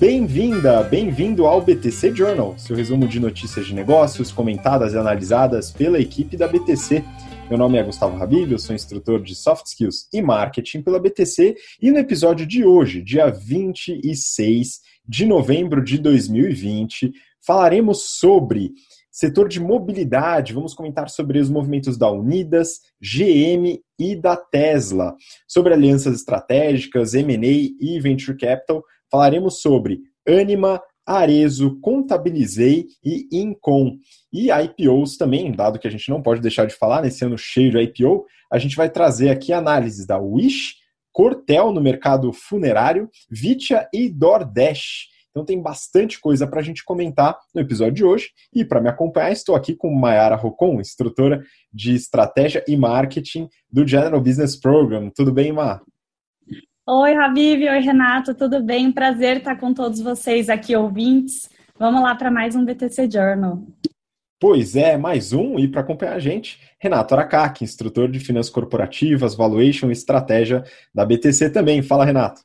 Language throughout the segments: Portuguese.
Bem-vinda, bem-vindo ao BTC Journal, seu resumo de notícias de negócios comentadas e analisadas pela equipe da BTC. Meu nome é Gustavo Habib, eu sou instrutor de Soft Skills e Marketing pela BTC e no episódio de hoje, dia 26 de novembro de 2020, falaremos sobre setor de mobilidade, vamos comentar sobre os movimentos da Unidas, GM e da Tesla, sobre alianças estratégicas, M&A e Venture Capital, falaremos sobre Anima, Arezo, Contabilizei e Incom. E IPOs também, dado que a gente não pode deixar de falar nesse ano cheio de IPO, a gente vai trazer aqui análises da Wish, Cortel no mercado funerário, Vitia e DoorDash. Então tem bastante coisa para a gente comentar no episódio de hoje. E para me acompanhar, estou aqui com Mayara Rocon, instrutora de estratégia e marketing do General Business Program. Tudo bem, Ma? Oi, Habib, oi, Renato, tudo bem? Prazer estar com todos vocês aqui, ouvintes. Vamos lá para mais um BTC Journal. Pois é, mais um, e para acompanhar a gente, Renato Aracaki, instrutor de finanças corporativas, valuation e estratégia da BTC também. Fala, Renato.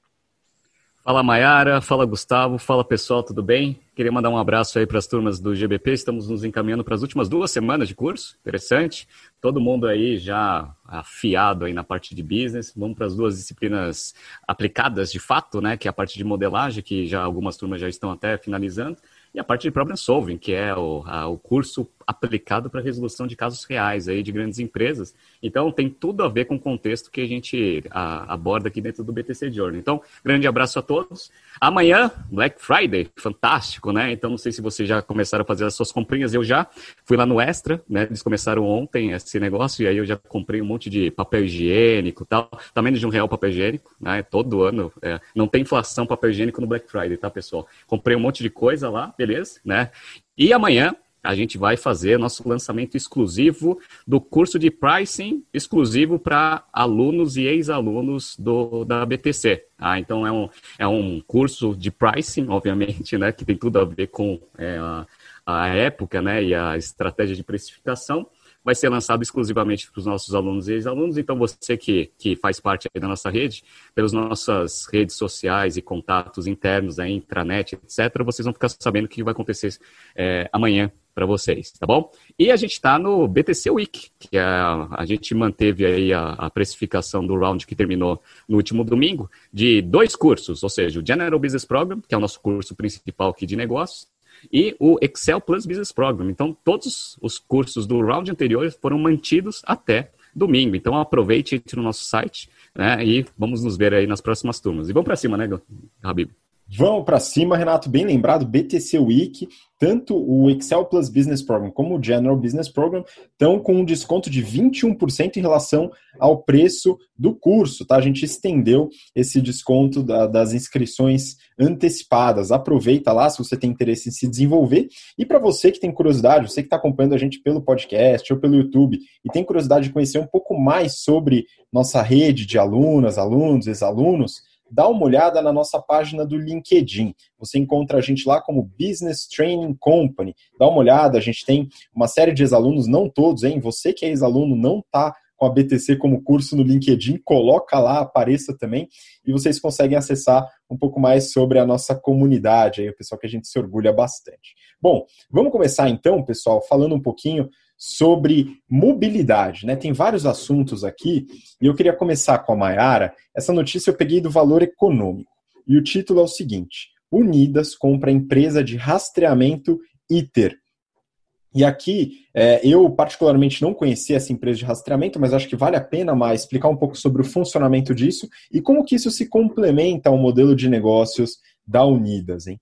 Fala Maiara, fala Gustavo, fala pessoal, tudo bem? Queria mandar um abraço aí para as turmas do GBP, estamos nos encaminhando para as últimas duas semanas de curso, interessante. Todo mundo aí já afiado aí na parte de business, vamos para as duas disciplinas aplicadas de fato, né, que é a parte de modelagem, que já algumas turmas já estão até finalizando, e a parte de problem solving, que é o, a, o curso aplicado para resolução de casos reais aí de grandes empresas. Então tem tudo a ver com o contexto que a gente a, aborda aqui dentro do BTC Journey. Então, grande abraço a todos. Amanhã, Black Friday, fantástico, né? Então não sei se vocês já começaram a fazer as suas comprinhas, eu já fui lá no Extra, né? Eles começaram ontem esse negócio e aí eu já comprei um monte de papel higiênico, tal, tá menos de um real papel higiênico, né? Todo ano, é, não tem inflação papel higiênico no Black Friday, tá, pessoal? Comprei um monte de coisa lá, beleza, né? E amanhã a gente vai fazer nosso lançamento exclusivo do curso de pricing exclusivo para alunos e ex-alunos da BTC. Ah, então é um, é um curso de pricing, obviamente, né, que tem tudo a ver com é, a, a época né, e a estratégia de precificação vai ser lançado exclusivamente para os nossos alunos e ex-alunos. Então, você que, que faz parte da nossa rede, pelas nossas redes sociais e contatos internos, a intranet, etc., vocês vão ficar sabendo o que vai acontecer é, amanhã para vocês, tá bom? E a gente está no BTC Week, que é a, a gente manteve aí a, a, precificação do round que terminou no último domingo, de dois cursos, ou seja, o General Business Program, que é o nosso curso principal aqui de negócios, e o Excel Plus Business Program. Então, todos os cursos do round anterior foram mantidos até domingo. Então, aproveite, entre no nosso site né, e vamos nos ver aí nas próximas turmas. E vamos para cima, né, Habib? Vamos para cima, Renato, bem lembrado, BTC Week, tanto o Excel Plus Business Program como o General Business Program estão com um desconto de 21% em relação ao preço do curso, tá? A gente estendeu esse desconto da, das inscrições antecipadas. Aproveita lá se você tem interesse em se desenvolver. E para você que tem curiosidade, você que está acompanhando a gente pelo podcast ou pelo YouTube e tem curiosidade de conhecer um pouco mais sobre nossa rede de alunas, alunos, ex-alunos, dá uma olhada na nossa página do LinkedIn. Você encontra a gente lá como Business Training Company. Dá uma olhada, a gente tem uma série de ex-alunos, não todos, hein? Você que é ex-aluno não está com a BTC como curso no LinkedIn, coloca lá, apareça também, e vocês conseguem acessar um pouco mais sobre a nossa comunidade, aí, o pessoal que a gente se orgulha bastante. Bom, vamos começar então, pessoal, falando um pouquinho sobre mobilidade. Né? Tem vários assuntos aqui e eu queria começar com a Mayara. Essa notícia eu peguei do valor econômico e o título é o seguinte: Unidas compra empresa de rastreamento ITER. E aqui, é, eu particularmente não conhecia essa empresa de rastreamento, mas acho que vale a pena mais explicar um pouco sobre o funcionamento disso e como que isso se complementa ao modelo de negócios da Unidas, hein?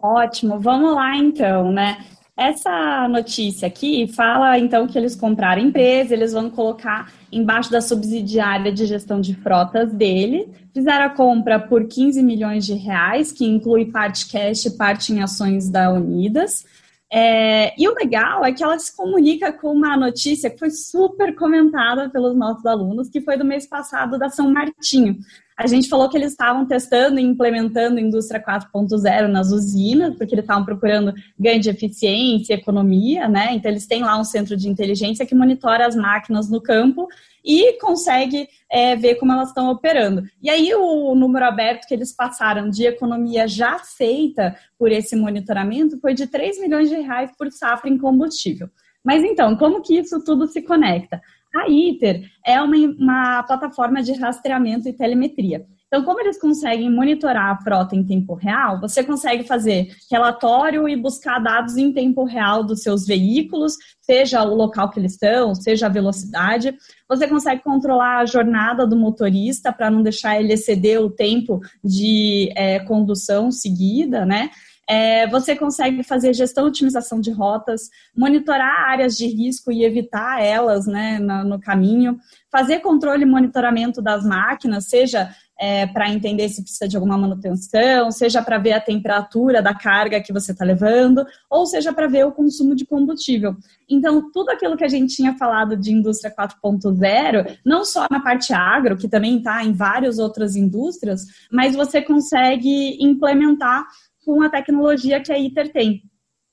Ótimo, vamos lá então, né? Essa notícia aqui fala então que eles compraram a empresa, eles vão colocar embaixo da subsidiária de gestão de frotas dele. Fizeram a compra por 15 milhões de reais, que inclui parte cash e parte em ações da Unidas. É, e o legal é que ela se comunica com uma notícia que foi super comentada pelos nossos alunos, que foi do mês passado da São Martinho. A gente falou que eles estavam testando e implementando indústria 4.0 nas usinas, porque eles estavam procurando ganho de eficiência, economia, né? Então eles têm lá um centro de inteligência que monitora as máquinas no campo e consegue é, ver como elas estão operando. E aí o número aberto que eles passaram de economia já feita por esse monitoramento foi de 3 milhões de reais por safra em combustível. Mas então, como que isso tudo se conecta? A ITER é uma, uma plataforma de rastreamento e telemetria. Então, como eles conseguem monitorar a frota em tempo real, você consegue fazer relatório e buscar dados em tempo real dos seus veículos, seja o local que eles estão, seja a velocidade. Você consegue controlar a jornada do motorista para não deixar ele exceder o tempo de é, condução seguida, né? É, você consegue fazer gestão e otimização de rotas, monitorar áreas de risco e evitar elas né, no, no caminho, fazer controle e monitoramento das máquinas, seja é, para entender se precisa de alguma manutenção, seja para ver a temperatura da carga que você está levando, ou seja para ver o consumo de combustível. Então, tudo aquilo que a gente tinha falado de indústria 4.0, não só na parte agro, que também está em várias outras indústrias, mas você consegue implementar com a tecnologia que a ITER tem.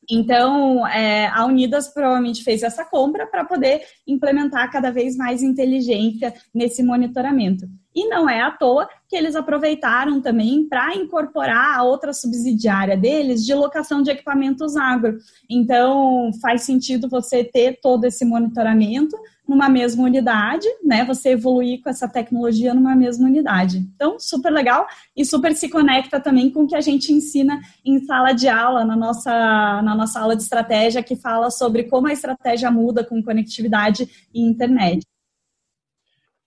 Então, é, a Unidas provavelmente fez essa compra para poder implementar cada vez mais inteligência nesse monitoramento. E não é à toa que eles aproveitaram também para incorporar a outra subsidiária deles de locação de equipamentos agro. Então, faz sentido você ter todo esse monitoramento numa mesma unidade, né? Você evoluir com essa tecnologia numa mesma unidade. Então, super legal e super se conecta também com o que a gente ensina em sala de aula, na nossa, na nossa aula de estratégia, que fala sobre como a estratégia muda com conectividade e internet.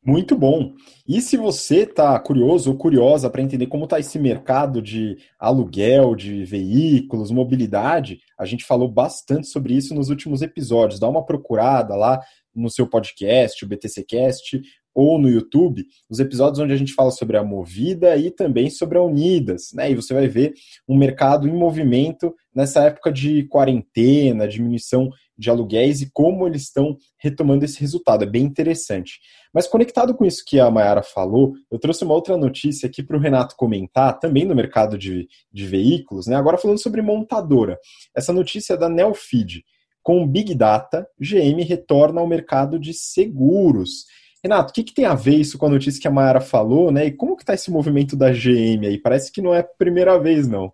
Muito bom. E se você está curioso ou curiosa para entender como está esse mercado de aluguel de veículos, mobilidade, a gente falou bastante sobre isso nos últimos episódios. Dá uma procurada lá no seu podcast, o BTCcast, ou no YouTube, os episódios onde a gente fala sobre a Movida e também sobre a Unidas, né? E você vai ver um mercado em movimento nessa época de quarentena, diminuição de aluguéis e como eles estão retomando esse resultado. É bem interessante. Mas conectado com isso que a Mayara falou, eu trouxe uma outra notícia aqui para o Renato comentar, também no mercado de, de veículos, né? Agora falando sobre montadora. Essa notícia é da Nelfeed. Com Big Data, GM retorna ao mercado de seguros. Renato, o que, que, tem a ver isso com a notícia que a Mayara falou, né? E como que está esse movimento da GM aí? Parece que não é a primeira vez, não.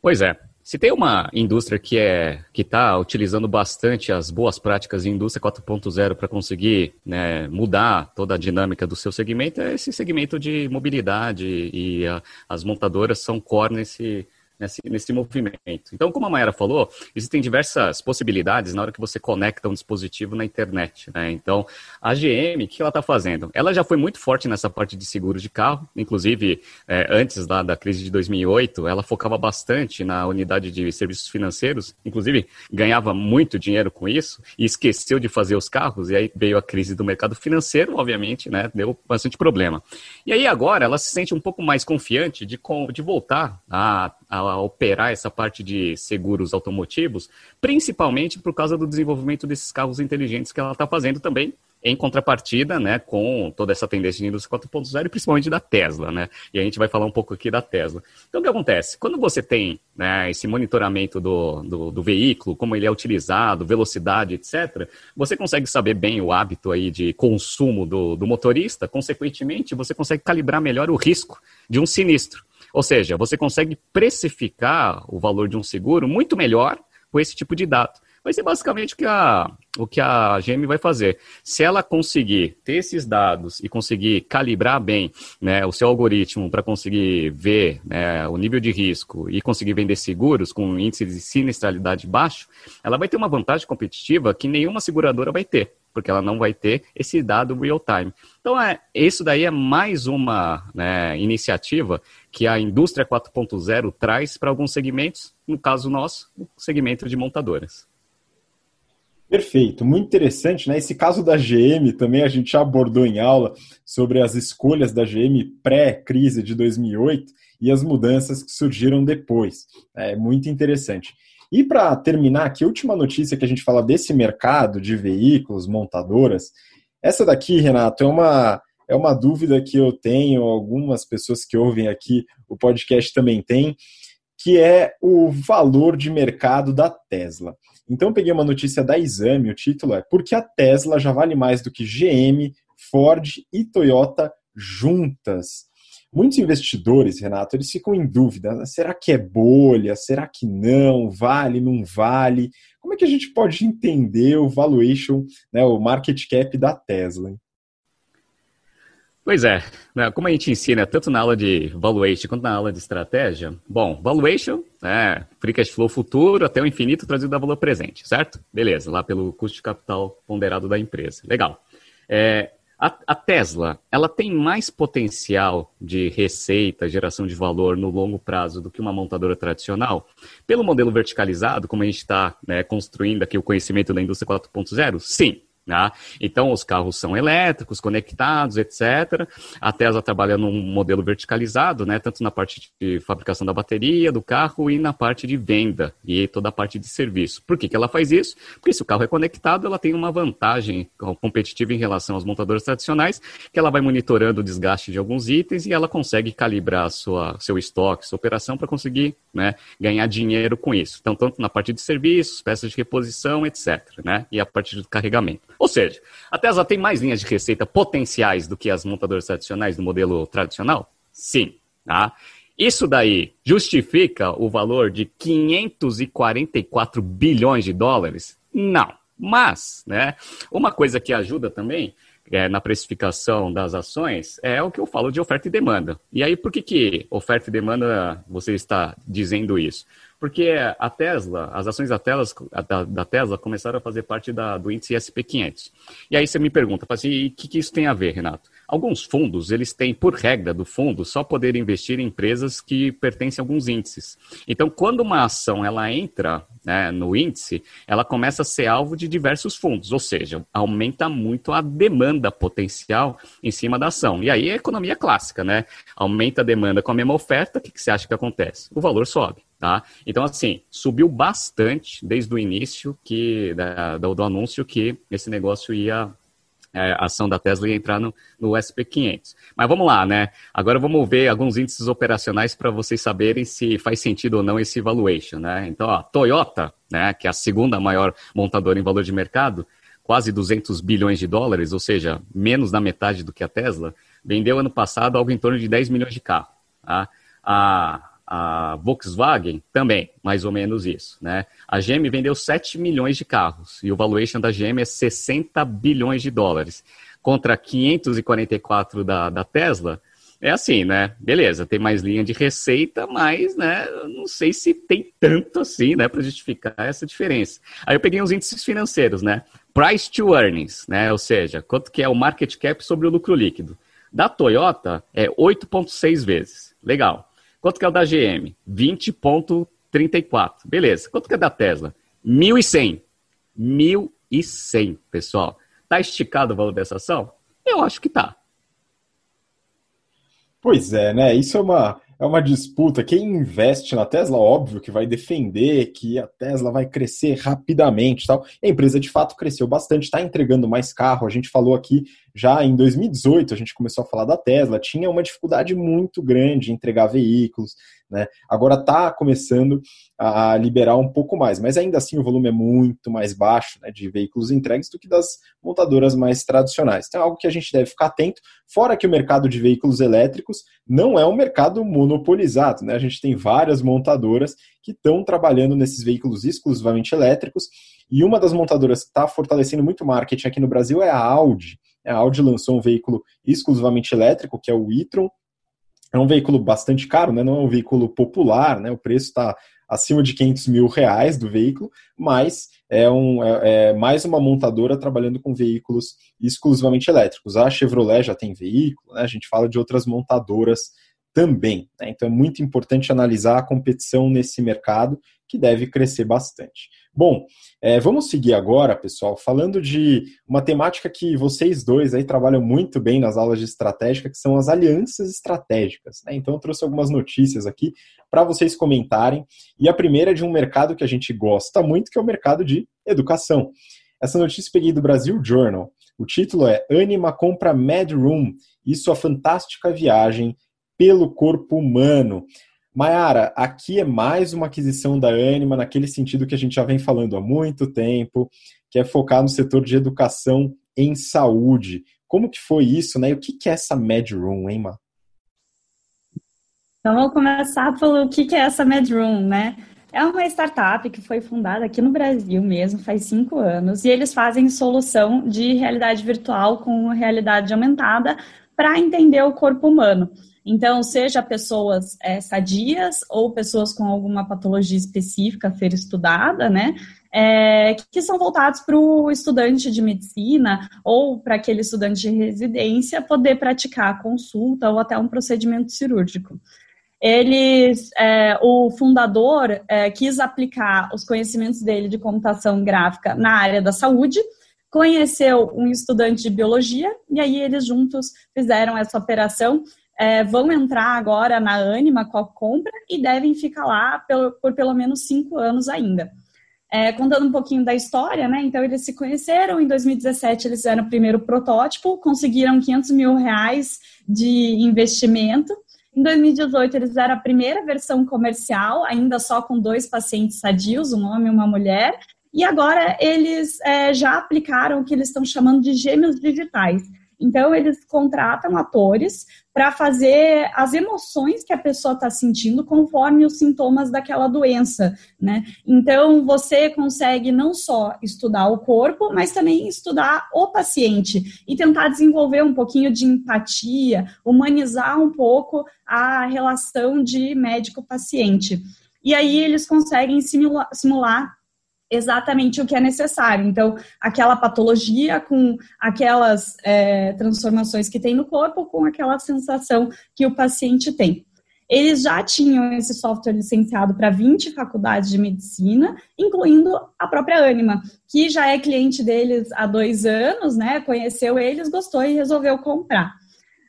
Pois é. Se tem uma indústria que é que está utilizando bastante as boas práticas de indústria 4.0 para conseguir né, mudar toda a dinâmica do seu segmento, é esse segmento de mobilidade e a, as montadoras são core nesse, nesse, nesse movimento. Então, como a Mayara falou, existem diversas possibilidades na hora que você conecta um dispositivo na internet. Né? Então, a GM, o que ela está fazendo? Ela já foi muito forte nessa parte de seguro de carro, inclusive é, antes lá da crise de 2008, ela focava bastante na unidade de serviços financeiros, inclusive ganhava muito dinheiro com isso e esqueceu de fazer os carros, e aí veio a crise do mercado financeiro, obviamente, né? deu bastante problema. E aí agora ela se sente um pouco mais confiante de, de voltar a a operar essa parte de seguros automotivos, principalmente por causa do desenvolvimento desses carros inteligentes que ela está fazendo também, em contrapartida, né, com toda essa tendência de indústria 4.0 e principalmente da Tesla, né? E a gente vai falar um pouco aqui da Tesla. Então, o que acontece? Quando você tem né, esse monitoramento do, do, do, veículo, como ele é utilizado, velocidade, etc., você consegue saber bem o hábito aí de consumo do, do motorista, consequentemente, você consegue calibrar melhor o risco de um sinistro. Ou seja, você consegue precificar o valor de um seguro muito melhor com esse tipo de dado. Vai ser basicamente o que a, o que a GM vai fazer. Se ela conseguir ter esses dados e conseguir calibrar bem né, o seu algoritmo para conseguir ver né, o nível de risco e conseguir vender seguros com índice de sinistralidade baixo, ela vai ter uma vantagem competitiva que nenhuma seguradora vai ter porque ela não vai ter esse dado real time. Então, é, isso daí é mais uma né, iniciativa que a indústria 4.0 traz para alguns segmentos, no caso nosso, o segmento de montadoras. Perfeito, muito interessante, né? Esse caso da GM também a gente já abordou em aula sobre as escolhas da GM pré-crise de 2008 e as mudanças que surgiram depois. É muito interessante. E para terminar aqui, última notícia que a gente fala desse mercado de veículos, montadoras, essa daqui, Renato, é uma é uma dúvida que eu tenho, algumas pessoas que ouvem aqui o podcast também têm, que é o valor de mercado da Tesla. Então, peguei uma notícia da Exame, o título é Por que a Tesla já vale mais do que GM, Ford e Toyota juntas? Muitos investidores, Renato, eles ficam em dúvida: né? será que é bolha? Será que não? Vale, não vale? Como é que a gente pode entender o valuation, né, o market cap da Tesla? Pois é, né, como a gente ensina tanto na aula de valuation quanto na aula de estratégia, bom, valuation é free cash flow futuro até o infinito trazido a valor presente, certo? Beleza, lá pelo custo de capital ponderado da empresa. Legal. É, a, a, Tesla, ela tem mais potencial de receita, geração de valor no longo prazo do que uma montadora tradicional? Pelo modelo verticalizado, como a gente está né, construindo aqui o conhecimento da indústria 4.0? Sim, né? Então, os carros são elétricos, conectados, etc. A Tesla trabalha num modelo verticalizado, né? tanto na parte de fabricação da bateria do carro e na parte de venda e toda a parte de serviço. Por que, que ela faz isso? Porque se o carro é conectado, ela tem uma vantagem competitiva em relação aos montadores tradicionais, que ela vai monitorando o desgaste de alguns itens e ela consegue calibrar sua, seu estoque, sua operação para conseguir né, ganhar dinheiro com isso. Então, tanto na parte de serviços, peças de reposição, etc. Né? E a parte do carregamento. Ou seja, a Tesla tem mais linhas de receita potenciais do que as montadoras tradicionais do modelo tradicional? Sim. Tá? Isso daí justifica o valor de 544 bilhões de dólares? Não. Mas, né, uma coisa que ajuda também é, na precificação das ações é o que eu falo de oferta e demanda. E aí, por que, que oferta e demanda você está dizendo isso? Porque a Tesla, as ações da Tesla, da, da Tesla começaram a fazer parte da, do índice SP500. E aí você me pergunta, assim, o que, que isso tem a ver, Renato? Alguns fundos, eles têm, por regra do fundo, só poder investir em empresas que pertencem a alguns índices. Então, quando uma ação ela entra né, no índice, ela começa a ser alvo de diversos fundos, ou seja, aumenta muito a demanda potencial em cima da ação. E aí é economia clássica, né? Aumenta a demanda com a mesma oferta, o que, que você acha que acontece? O valor sobe. Tá? Então, assim, subiu bastante desde o início que, da, do, anúncio que esse negócio ia é, a ação da Tesla ia entrar no, no SP500. Mas vamos lá, né? Agora vamos ver alguns índices operacionais para vocês saberem se faz sentido ou não esse valuation, né? Então, a Toyota, né, que é a segunda maior montadora em valor de mercado, quase 200 bilhões de dólares, ou seja, menos da metade do que a Tesla, vendeu ano passado algo em torno de 10 milhões de carros. Tá? A a Volkswagen também, mais ou menos isso. Né? A GM vendeu 7 milhões de carros e o valuation da GM é 60 bilhões de dólares. Contra 544 da, da Tesla, é assim, né? Beleza, tem mais linha de receita, mas, né, não sei se tem tanto assim, né, para justificar essa diferença. Aí eu peguei os índices financeiros, né? Price to earnings, né? Ou seja, quanto que é o market cap sobre o lucro líquido. Da Toyota é 8.6 vezes. Legal. Quanto que é o da GM? 20,34. Beleza. Quanto que é da Tesla? 1.100. 1.100, pessoal. Tá esticado o valor dessa ação? Eu acho que tá. Pois é, né? Isso é uma, é uma disputa. Quem investe na Tesla, óbvio que vai defender que a Tesla vai crescer rapidamente tal. A empresa de fato cresceu bastante, está entregando mais carro. A gente falou aqui já em 2018, a gente começou a falar da Tesla, tinha uma dificuldade muito grande em entregar veículos, né? Agora está começando a liberar um pouco mais, mas ainda assim o volume é muito mais baixo né, de veículos entregues do que das montadoras mais tradicionais. Então é algo que a gente deve ficar atento, fora que o mercado de veículos elétricos não é um mercado monopolizado, né? A gente tem várias montadoras que estão trabalhando nesses veículos exclusivamente elétricos, e uma das montadoras que está fortalecendo muito marketing aqui no Brasil é a Audi. A Audi lançou um veículo exclusivamente elétrico, que é o e-tron. É um veículo bastante caro, né? não é um veículo popular, né? o preço está acima de 500 mil reais do veículo, mas é, um, é, é, mais uma montadora trabalhando com veículos exclusivamente elétricos. A Chevrolet já tem veículo, né? a gente fala de outras montadoras também. Né? Então é muito importante analisar a competição nesse mercado que deve crescer bastante. Bom, é, vamos seguir agora, pessoal, falando de uma temática que vocês dois aí trabalham muito bem nas aulas de estratégia, que são as alianças estratégicas. Né? Então eu trouxe algumas notícias aqui para vocês comentarem. E a primeira é de um mercado que a gente gosta muito, que é o mercado de educação. Essa notícia peguei do Brasil Journal. O título é Anima compra Mad Room e sua fantástica viagem pelo corpo humano. Mayara, aqui é mais uma aquisição da Anima, naquele sentido que a gente já vem falando há muito tempo, que é focar no setor de educação em saúde. Como que foi isso, né? E o que, é essa Mad Room, hein, Ma? Então, vamos começar pelo que, que é essa Mad Room, né? É uma startup que foi fundada aqui no Brasil mesmo, faz cinco anos, e eles fazem solução de realidade virtual com realidade aumentada para entender o corpo humano. Então, seja pessoas é, sadias ou pessoas com alguma patologia específica a ser estudada, né? É, que são voltados para o estudante de medicina ou para aquele estudante de residência poder praticar a consulta ou até um procedimento cirúrgico. Eles, é, o fundador é, quis aplicar os conhecimentos dele de computação gráfica na área da saúde, conheceu um estudante de biologia e aí eles juntos fizeram essa operação é, vão entrar agora na Anima com a compra e devem ficar lá por, por pelo menos cinco anos ainda. É, contando um pouquinho da história, né? Então, eles se conheceram, em 2017 eles fizeram o primeiro protótipo, conseguiram 500 mil reais de investimento. Em 2018, eles fizeram a primeira versão comercial, ainda só com dois pacientes sadios, um homem e uma mulher. E agora eles é, já aplicaram o que eles estão chamando de gêmeos digitais. Então, eles contratam atores para fazer as emoções que a pessoa está sentindo conforme os sintomas daquela doença, né? Então, você consegue não só estudar o corpo, mas também estudar o paciente e tentar desenvolver um pouquinho de empatia, humanizar um pouco a relação de médico-paciente. E aí eles conseguem simular, simular exatamente o que é necessário. Então, aquela patologia com aquelas é, transformações que tem no corpo, com aquela sensação que o paciente tem. Eles já tinham esse software licenciado para 20 faculdades de medicina, incluindo a própria Anima, que já é cliente deles há dois anos, né? Conheceu eles, gostou e resolveu comprar.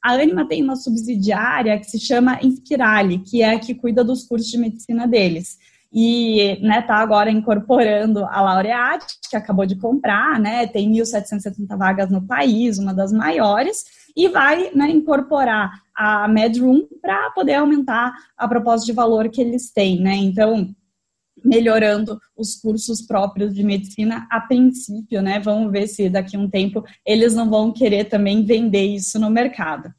A Anima tem uma subsidiária que se chama Inspirale, que é a que cuida dos cursos de medicina deles e né, tá agora incorporando a Laureate, que acabou de comprar, né, tem 1.770 vagas no país, uma das maiores, e vai né, incorporar a MedRoom para poder aumentar a proposta de valor que eles têm, né, então melhorando os cursos próprios de medicina a princípio, né, vamos ver se daqui a um tempo eles não vão querer também vender isso no mercado.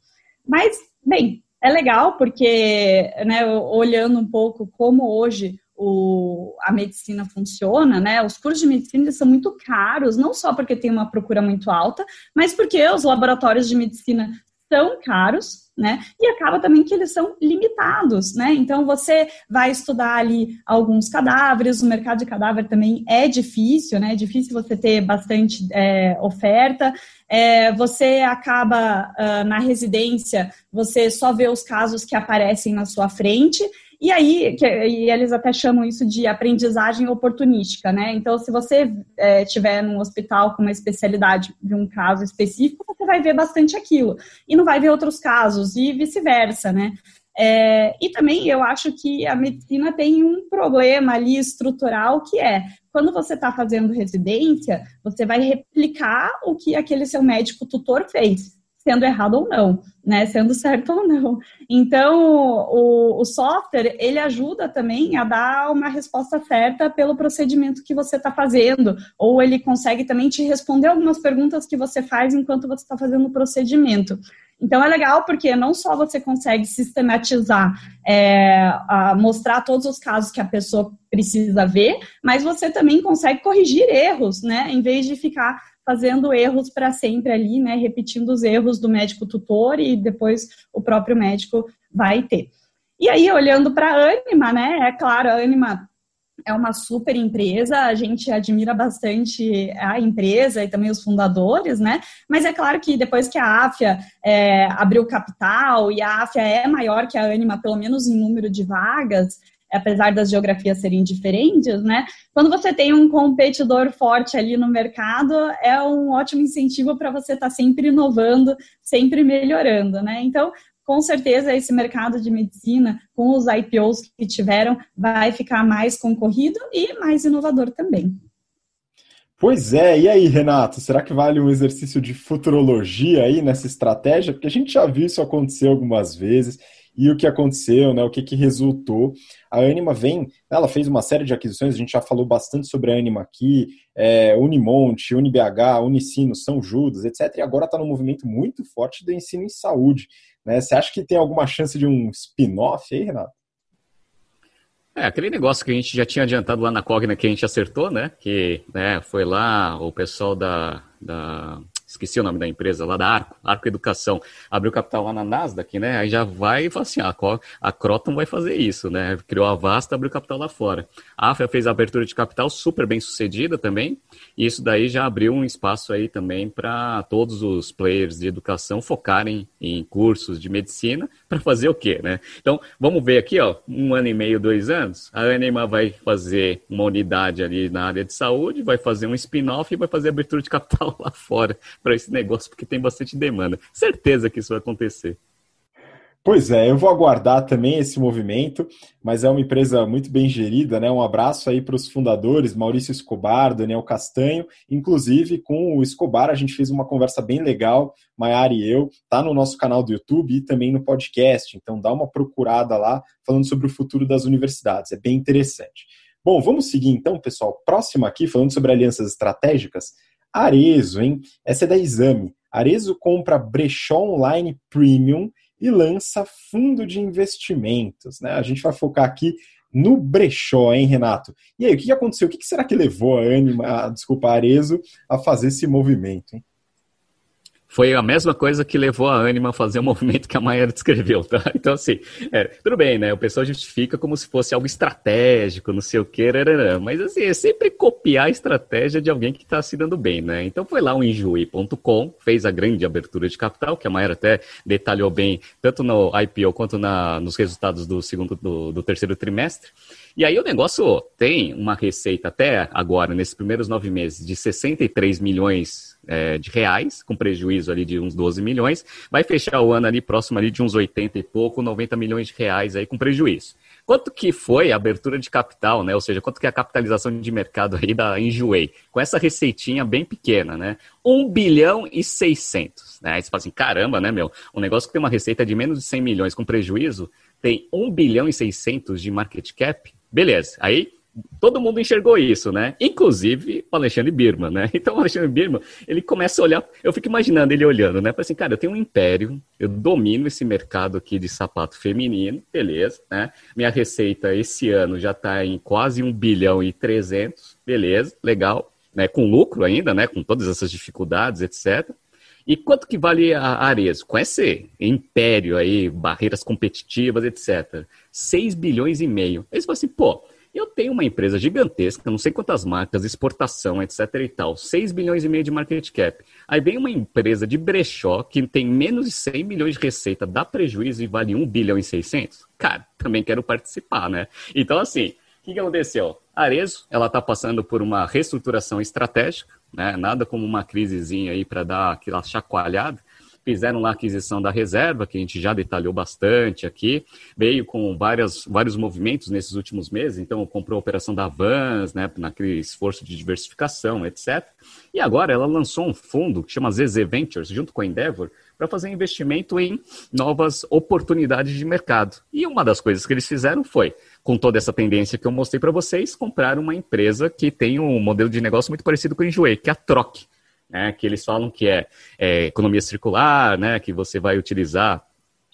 Mas, bem, é legal porque, né, olhando um pouco como hoje o, a medicina funciona, né? Os cursos de medicina são muito caros, não só porque tem uma procura muito alta, mas porque os laboratórios de medicina são caros, né? E acaba também que eles são limitados, né? Então você vai estudar ali alguns cadáveres, o mercado de cadáver também é difícil, né? É difícil você ter bastante é, oferta. É, você acaba uh, na residência, você só vê os casos que aparecem na sua frente e aí, que, e eles até chamam isso de aprendizagem oportunística, né? Então, se você é, tiver num hospital com uma especialidade de um caso específico, você vai ver bastante aquilo. E não vai ver outros casos, e vice-versa, né? É, e também eu acho que a medicina tem um problema ali estrutural que é quando você está fazendo residência, você vai replicar o que aquele seu médico tutor fez sendo errado ou não, né? Sendo certo ou não. Então, o, o software, ele ajuda também a dar uma resposta certa pelo procedimento que você está fazendo, ou ele consegue também te responder algumas perguntas que você faz enquanto você está fazendo o procedimento. Então, é legal porque não só você consegue sistematizar, é, mostrar todos os casos que a pessoa precisa ver, mas você também consegue corrigir erros, né? Em vez de ficar fazendo erros para sempre ali, né? Repetindo os erros do médico tutor e depois o próprio médico vai ter. E aí, olhando para a Anima, né? É claro, a Anima é uma super empresa, a gente admira bastante a empresa e também os fundadores, né? Mas é claro que depois que a AFIA é, abriu capital e a AFIA é maior que a Anima, pelo menos em número de vagas, apesar das geografias serem diferentes, né? Quando você tem um competidor forte ali no mercado, é um ótimo incentivo para você estar tá sempre inovando, sempre melhorando, né? Então, com certeza esse mercado de medicina, com os IPOs que tiveram, vai ficar mais concorrido e mais inovador também. Pois é, e aí, Renato, será que vale um exercício de futurologia aí nessa estratégia? Porque a gente já viu isso acontecer algumas vezes e o que aconteceu, né? O que, que resultou. A Anima vem, ela fez uma série de aquisições, a gente já falou bastante sobre a Anima aqui, é, Unimonte, UniBH, Unicino, São Judas, etc. E agora está num movimento muito forte do ensino em saúde. Né? Você acha que tem alguma chance de um spin-off aí, Renato? É, aquele negócio que a gente já tinha adiantado lá na Cogna que a gente acertou, né? Que né, foi lá o pessoal da, da esqueci o nome da empresa lá da Arco, Arco Educação, abriu capital lá na Nasdaq, né? Aí já vai e fala assim, ah, a Croton vai fazer isso, né? Criou a Vasta, abriu capital lá fora. A AFA fez a abertura de capital super bem sucedida também, e isso daí já abriu um espaço aí também para todos os players de educação focarem em cursos de medicina para fazer o quê, né? Então, vamos ver aqui, ó, um ano e meio, dois anos, a Anima vai fazer uma unidade ali na área de saúde, vai fazer um spin-off e vai fazer abertura de capital lá fora para esse negócio, porque tem bastante demanda. Certeza que isso vai acontecer. Pois é, eu vou aguardar também esse movimento, mas é uma empresa muito bem gerida, né? Um abraço aí para os fundadores, Maurício Escobar, Daniel Castanho, inclusive com o Escobar a gente fez uma conversa bem legal, Maiara e eu, tá no nosso canal do YouTube e também no podcast, então dá uma procurada lá falando sobre o futuro das universidades, é bem interessante. Bom, vamos seguir então, pessoal. Próximo aqui, falando sobre alianças estratégicas, Arezo, hein? Essa é da Exame. Arezo compra brechó online premium e lança fundo de investimentos. Né? A gente vai focar aqui no brechó, hein, Renato? E aí, o que aconteceu? O que será que levou a Anima, a, desculpa, a Arezo a fazer esse movimento? Hein? Foi a mesma coisa que levou a Anima a fazer o movimento que a Mayara descreveu, tá? Então, assim, é, tudo bem, né? O pessoal justifica como se fosse algo estratégico, não sei o que, mas assim, é sempre copiar a estratégia de alguém que está se dando bem, né? Então foi lá o enjoei.com, fez a grande abertura de capital, que a Mayara até detalhou bem, tanto no IPO quanto na, nos resultados do segundo, do, do terceiro trimestre. E aí o negócio tem uma receita até agora, nesses primeiros nove meses, de 63 milhões é, de reais, com prejuízo ali de uns 12 milhões. Vai fechar o ano ali próximo ali de uns 80 e pouco, 90 milhões de reais aí com prejuízo. Quanto que foi a abertura de capital, né? Ou seja, quanto que é a capitalização de mercado aí da Enjoei? Com essa receitinha bem pequena, né? 1 bilhão e 600. Né? Aí você fala assim, caramba, né, meu? Um negócio que tem uma receita de menos de 100 milhões com prejuízo, tem 1 bilhão e 600 de market cap, Beleza. Aí todo mundo enxergou isso, né? Inclusive o Alexandre Birman, né? Então o Alexandre Birman, ele começa a olhar, eu fico imaginando ele olhando, né? Fala assim, cara, eu tenho um império, eu domino esse mercado aqui de sapato feminino, beleza, né? Minha receita esse ano já está em quase 1 bilhão e 300, beleza, legal, né? Com lucro ainda, né? Com todas essas dificuldades, etc. E quanto que vale a Arezo? Com esse império aí, barreiras competitivas, etc. 6 bilhões e meio. Aí você fala assim, pô, eu tenho uma empresa gigantesca, não sei quantas marcas, exportação, etc e tal, 6 bilhões e meio de market cap. Aí vem uma empresa de brechó que tem menos de 100 milhões de receita, dá prejuízo e vale 1 bilhão e 600? Cara, também quero participar, né? Então, assim, o que, aconteceu? Arezo, ela está passando por uma reestruturação estratégica, né? Nada como uma crisezinha aí para dar aquela chacoalhada. Fizeram a aquisição da reserva, que a gente já detalhou bastante aqui. Veio com várias, vários movimentos nesses últimos meses. Então, comprou a operação da Vans, né, naquele esforço de diversificação, etc. E agora ela lançou um fundo que chama ZZ Ventures, junto com a Endeavor, para fazer investimento em novas oportunidades de mercado. E uma das coisas que eles fizeram foi com toda essa tendência que eu mostrei para vocês, comprar uma empresa que tem um modelo de negócio muito parecido com o Enjoei, que é a Troc, né, que eles falam que é, é economia circular, né, que você vai utilizar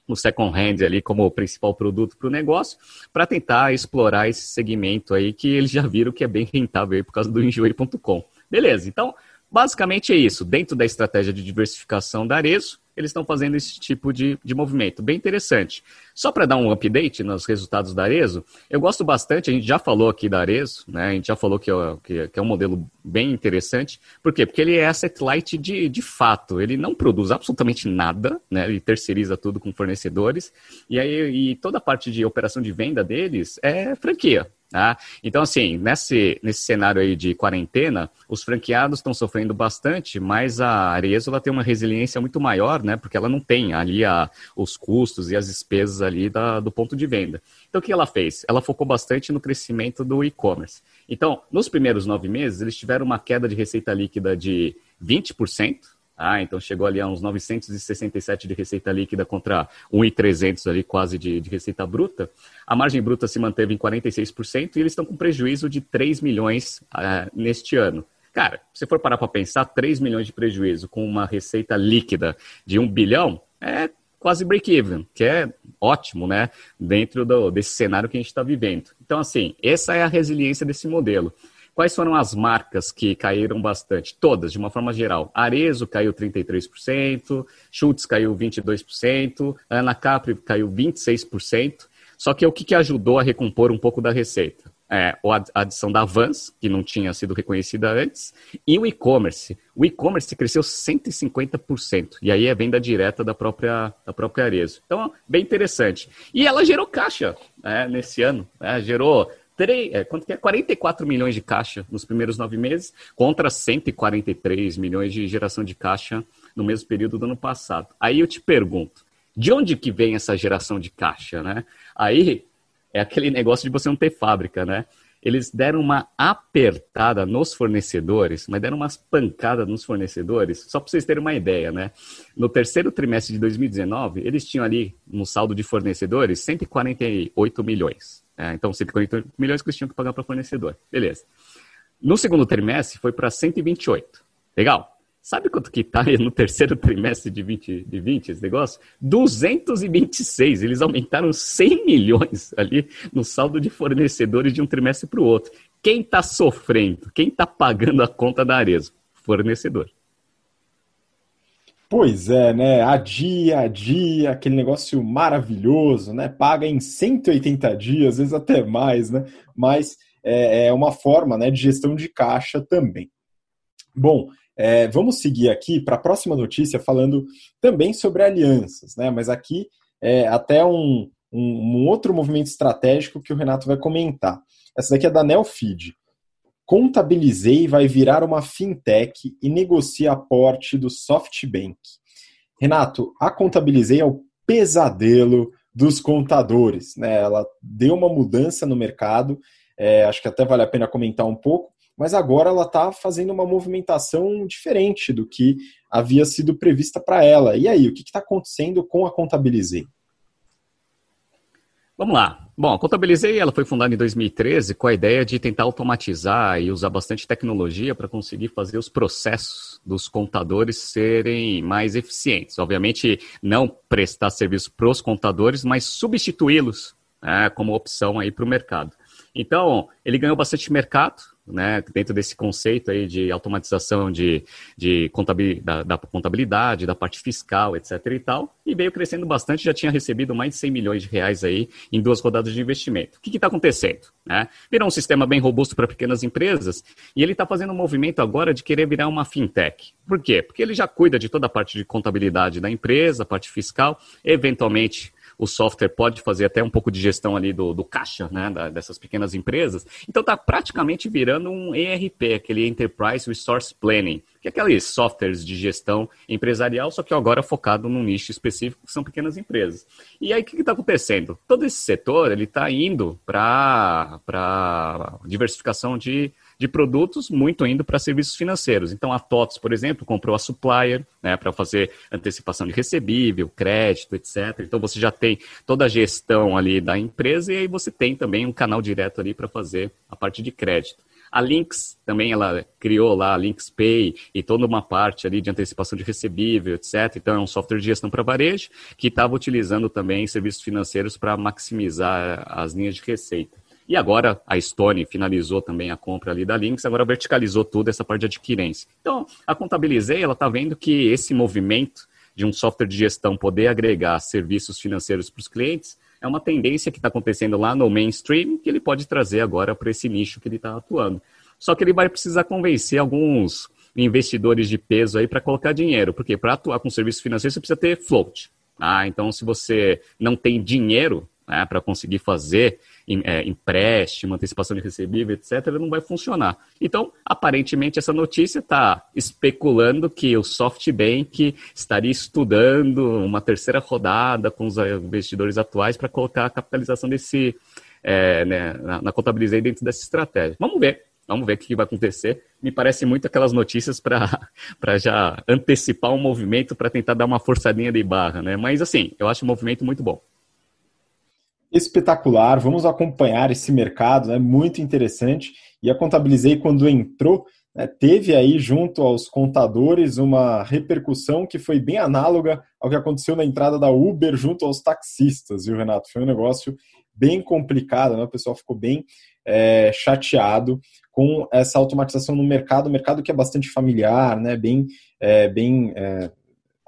o second hand ali como principal produto para o negócio, para tentar explorar esse segmento aí que eles já viram que é bem rentável aí por causa do enjoei.com. Beleza, então basicamente é isso. Dentro da estratégia de diversificação da Arezo, eles estão fazendo esse tipo de, de movimento. Bem interessante. Só para dar um update nos resultados da Arezo, eu gosto bastante, a gente já falou aqui da Arezo, né? a gente já falou que é, que, que é um modelo bem interessante. Por quê? Porque ele é asset light de, de fato. Ele não produz absolutamente nada, né? ele terceiriza tudo com fornecedores. E aí e toda a parte de operação de venda deles é franquia. Tá? Então, assim, nesse, nesse cenário aí de quarentena, os franqueados estão sofrendo bastante, mas a Arezzo ela tem uma resiliência muito maior, né? Porque ela não tem ali a, os custos e as despesas ali da, do ponto de venda. Então, o que ela fez? Ela focou bastante no crescimento do e-commerce. Então, nos primeiros nove meses, eles tiveram uma queda de receita líquida de 20%, ah, então chegou ali a uns 967 de receita líquida contra 1,300 ali quase de, de, receita bruta. A margem bruta se manteve em 46% e eles estão com prejuízo de 3 milhões uh, neste ano. Cara, se for parar para pensar, 3 milhões de prejuízo com uma receita líquida de 1 bilhão é quase break-even, que é ótimo, né? Dentro do, desse cenário que a gente está vivendo. Então, assim, essa é a resiliência desse modelo. Quais foram as marcas que caíram bastante? Todas, de uma forma geral. Arezo caiu 33%, Schultz caiu 22%, Ana Capri caiu 26%. Só que o que, que ajudou a recompor um pouco da receita? É, a adição da Vans, que não tinha sido reconhecida antes, e o e-commerce. O e-commerce cresceu 150%, e aí é venda direta da própria, da própria Arezo. Então, bem interessante. E ela gerou caixa né, nesse ano, né, gerou 3, é, quanto que é? 44 milhões de caixa nos primeiros nove meses, contra 143 milhões de geração de caixa no mesmo período do ano passado. Aí eu te pergunto, de onde que vem essa geração de caixa, né? Aí é aquele negócio de você não ter fábrica, né? Eles deram uma apertada nos fornecedores, mas deram umas pancadas nos fornecedores, só para vocês terem uma ideia, né? No terceiro trimestre de 2019, eles tinham ali, no saldo de fornecedores, 148 milhões. É, então, 140 milhões que eles tinham que pagar para fornecedor. Beleza. No segundo trimestre, foi para 128. Legal. Sabe quanto que está no terceiro trimestre de 20, de 20 esse negócio? 226. Eles aumentaram 100 milhões ali no saldo de fornecedores de um trimestre para o outro. Quem está sofrendo? Quem está pagando a conta da Arezo? Fornecedor. Pois é, né? A dia, a dia, aquele negócio maravilhoso, né? Paga em 180 dias, às vezes até mais, né? Mas é, é uma forma né, de gestão de caixa também. Bom, é, vamos seguir aqui para a próxima notícia falando também sobre alianças, né? Mas aqui é até um, um, um outro movimento estratégico que o Renato vai comentar. Essa daqui é da Nelfeed. Contabilizei vai virar uma fintech e negocia aporte do SoftBank. Renato, a Contabilizei é o pesadelo dos contadores. Né? Ela deu uma mudança no mercado, é, acho que até vale a pena comentar um pouco, mas agora ela está fazendo uma movimentação diferente do que havia sido prevista para ela. E aí, o que está acontecendo com a Contabilizei? Vamos lá. Bom, a Contabilizei ela foi fundada em 2013 com a ideia de tentar automatizar e usar bastante tecnologia para conseguir fazer os processos dos contadores serem mais eficientes. Obviamente, não prestar serviço para os contadores, mas substituí-los né, como opção aí para o mercado. Então, ele ganhou bastante mercado, né, dentro desse conceito aí de automatização de, de contabilidade, da, da, contabilidade, da parte fiscal, etc. e tal, e veio crescendo bastante, já tinha recebido mais de 100 milhões de reais aí em duas rodadas de investimento. O que está acontecendo? Né? Virou um sistema bem robusto para pequenas empresas e ele está fazendo um movimento agora de querer virar uma fintech. Por quê? Porque ele já cuida de toda a parte de contabilidade da empresa, parte fiscal, eventualmente o software pode fazer até um pouco de gestão ali do, do caixa, né, da, dessas pequenas empresas. Então está praticamente virando um ERP, aquele Enterprise Resource Planning, que é aqueles softwares de gestão empresarial, só que agora focado num nicho específico, que são pequenas empresas. E aí o que está acontecendo? Todo esse setor ele está indo para diversificação de de produtos, muito indo para serviços financeiros. Então, a TOTS, por exemplo, comprou a Supplier né, para fazer antecipação de recebível, crédito, etc. Então, você já tem toda a gestão ali da empresa e aí você tem também um canal direto ali para fazer a parte de crédito. A Lynx também ela criou lá a Lynx Pay e toda uma parte ali de antecipação de recebível, etc. Então é um software de gestão para varejo que estava utilizando também serviços financeiros para maximizar as linhas de receita. E agora a Stone finalizou também a compra ali da Lynx, agora verticalizou tudo essa parte de adquirência. Então, a Contabilizei, ela está vendo que esse movimento de um software de gestão poder agregar serviços financeiros para os clientes é uma tendência que está acontecendo lá no mainstream que ele pode trazer agora para esse nicho que ele está atuando. Só que ele vai precisar convencer alguns investidores de peso aí para colocar dinheiro, porque para atuar com serviço financeiro você precisa ter float. Ah, então, se você não tem dinheiro né, para conseguir fazer é, empréstimo, antecipação de recebível, etc., não vai funcionar. Então, aparentemente, essa notícia está especulando que o SoftBank estaria estudando uma terceira rodada com os investidores atuais para colocar a capitalização desse, é, né, na, na dentro dessa estratégia. Vamos ver. Vamos ver o que vai acontecer. Me parece muito aquelas notícias para já antecipar um movimento para tentar dar uma forçadinha de barra, né? Mas assim, eu acho um movimento muito bom. Espetacular, vamos acompanhar esse mercado, é né? muito interessante. E a Contabilizei, quando entrou, né, teve aí junto aos contadores uma repercussão que foi bem análoga ao que aconteceu na entrada da Uber junto aos taxistas, viu, Renato? Foi um negócio bem complicado, né? o pessoal ficou bem é, chateado com essa automatização no mercado, um mercado que é bastante familiar, né, bem, é, bem é,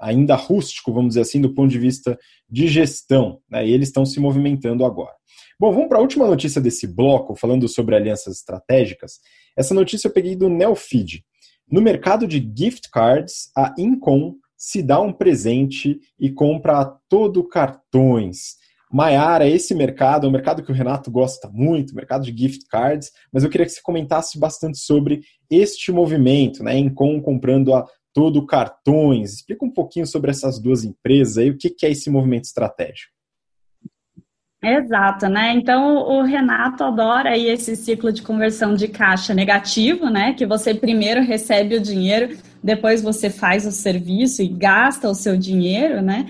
ainda rústico, vamos dizer assim, do ponto de vista de gestão, né, e eles estão se movimentando agora. Bom, vamos para a última notícia desse bloco, falando sobre alianças estratégicas. Essa notícia eu peguei do Neofeed. No mercado de gift cards, a Incom se dá um presente e compra a todo cartões. Maiara, esse mercado é um mercado que o Renato gosta muito, mercado de gift cards, mas eu queria que você comentasse bastante sobre este movimento, né? Encom comprando a todo cartões. Explica um pouquinho sobre essas duas empresas aí, o que é esse movimento estratégico. Exato, né? Então o Renato adora aí esse ciclo de conversão de caixa negativo, né? Que você primeiro recebe o dinheiro, depois você faz o serviço e gasta o seu dinheiro, né?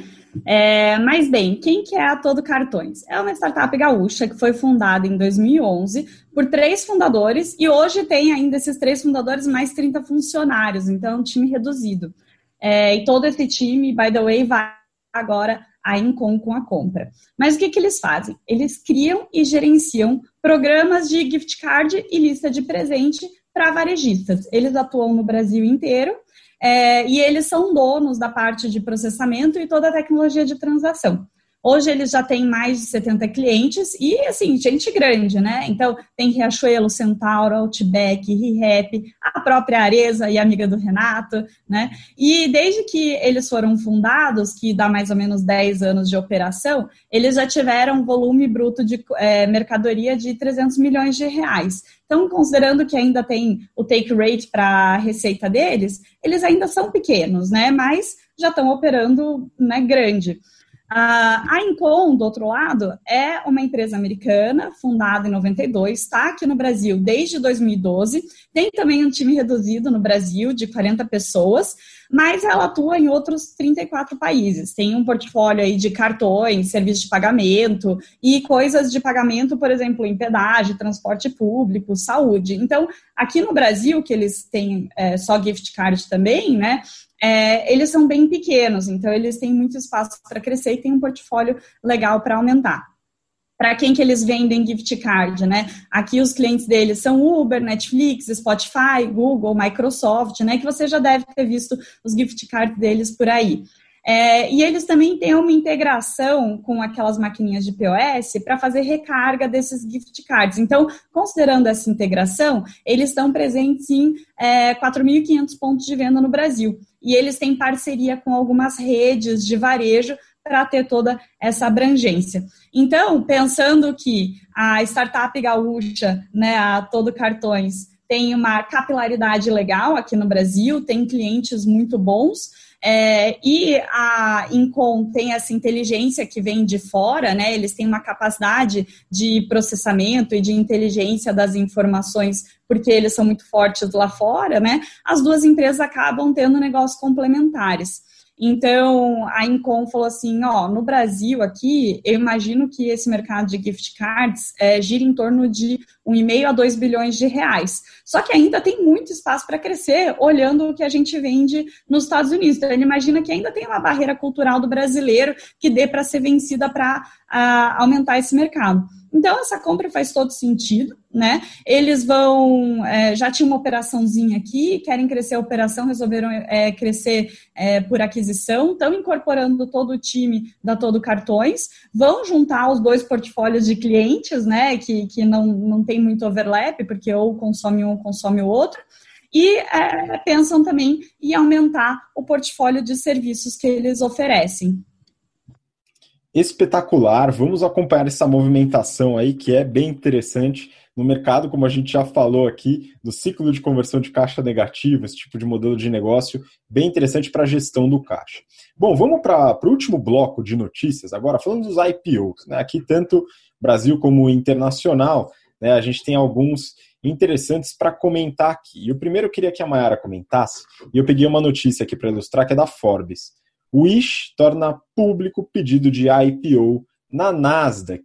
É, mas bem, quem que é a Todo Cartões? É uma startup gaúcha que foi fundada em 2011 por três fundadores e hoje tem ainda esses três fundadores mais 30 funcionários, então é um time reduzido. É, e todo esse time, by the way, vai agora a Incom com a compra. Mas o que, que eles fazem? Eles criam e gerenciam programas de gift card e lista de presente para varejistas. Eles atuam no Brasil inteiro é, e eles são donos da parte de processamento e toda a tecnologia de transação. Hoje eles já têm mais de 70 clientes e, assim, gente grande, né? Então, tem Riachuelo, Centauro, Outback, ReHap, a própria Areza e amiga do Renato, né? E desde que eles foram fundados, que dá mais ou menos 10 anos de operação, eles já tiveram um volume bruto de é, mercadoria de 300 milhões de reais. Então, considerando que ainda tem o take rate para a receita deles, eles ainda são pequenos, né? Mas já estão operando né, grande. A Incom, do outro lado, é uma empresa americana, fundada em 92, está aqui no Brasil desde 2012, tem também um time reduzido no Brasil, de 40 pessoas, mas ela atua em outros 34 países. Tem um portfólio aí de cartões, serviços de pagamento e coisas de pagamento, por exemplo, em pedágio, transporte público, saúde. Então, aqui no Brasil, que eles têm é, só gift card também, né? É, eles são bem pequenos, então eles têm muito espaço para crescer e tem um portfólio legal para aumentar para quem que eles vendem gift card, né? Aqui os clientes deles são Uber, Netflix, Spotify, Google, Microsoft, né? Que você já deve ter visto os gift cards deles por aí. É, e eles também têm uma integração com aquelas maquininhas de POS para fazer recarga desses gift cards. Então, considerando essa integração, eles estão presentes em é, 4.500 pontos de venda no Brasil. E eles têm parceria com algumas redes de varejo para ter toda essa abrangência. Então, pensando que a startup gaúcha, né, a Todo Cartões, tem uma capilaridade legal aqui no Brasil, tem clientes muito bons, é, e a Incom tem essa inteligência que vem de fora, né? Eles têm uma capacidade de processamento e de inteligência das informações, porque eles são muito fortes lá fora, né? As duas empresas acabam tendo negócios complementares. Então, a Incom falou assim, ó, no Brasil aqui, eu imagino que esse mercado de gift cards é, gira em torno de 1,5 a 2 bilhões de reais. Só que ainda tem muito espaço para crescer, olhando o que a gente vende nos Estados Unidos. Então, ele imagina que ainda tem uma barreira cultural do brasileiro que dê para ser vencida para aumentar esse mercado. Então, essa compra faz todo sentido, né? Eles vão, é, já tinha uma operaçãozinha aqui, querem crescer a operação, resolveram é, crescer é, por aquisição, estão incorporando todo o time da Todo Cartões, vão juntar os dois portfólios de clientes, né? Que, que não, não tem muito overlap, porque ou consome um ou consome o outro. E é, pensam também em aumentar o portfólio de serviços que eles oferecem. Espetacular. Vamos acompanhar essa movimentação aí que é bem interessante no mercado, como a gente já falou aqui, do ciclo de conversão de caixa negativo, esse tipo de modelo de negócio, bem interessante para a gestão do caixa. Bom, vamos para o último bloco de notícias, agora falando dos IPOs. Né? Aqui, tanto Brasil como internacional, né, a gente tem alguns interessantes para comentar aqui. E o primeiro eu queria que a Mayara comentasse, e eu peguei uma notícia aqui para ilustrar, que é da Forbes. Wish torna público pedido de IPO na Nasdaq.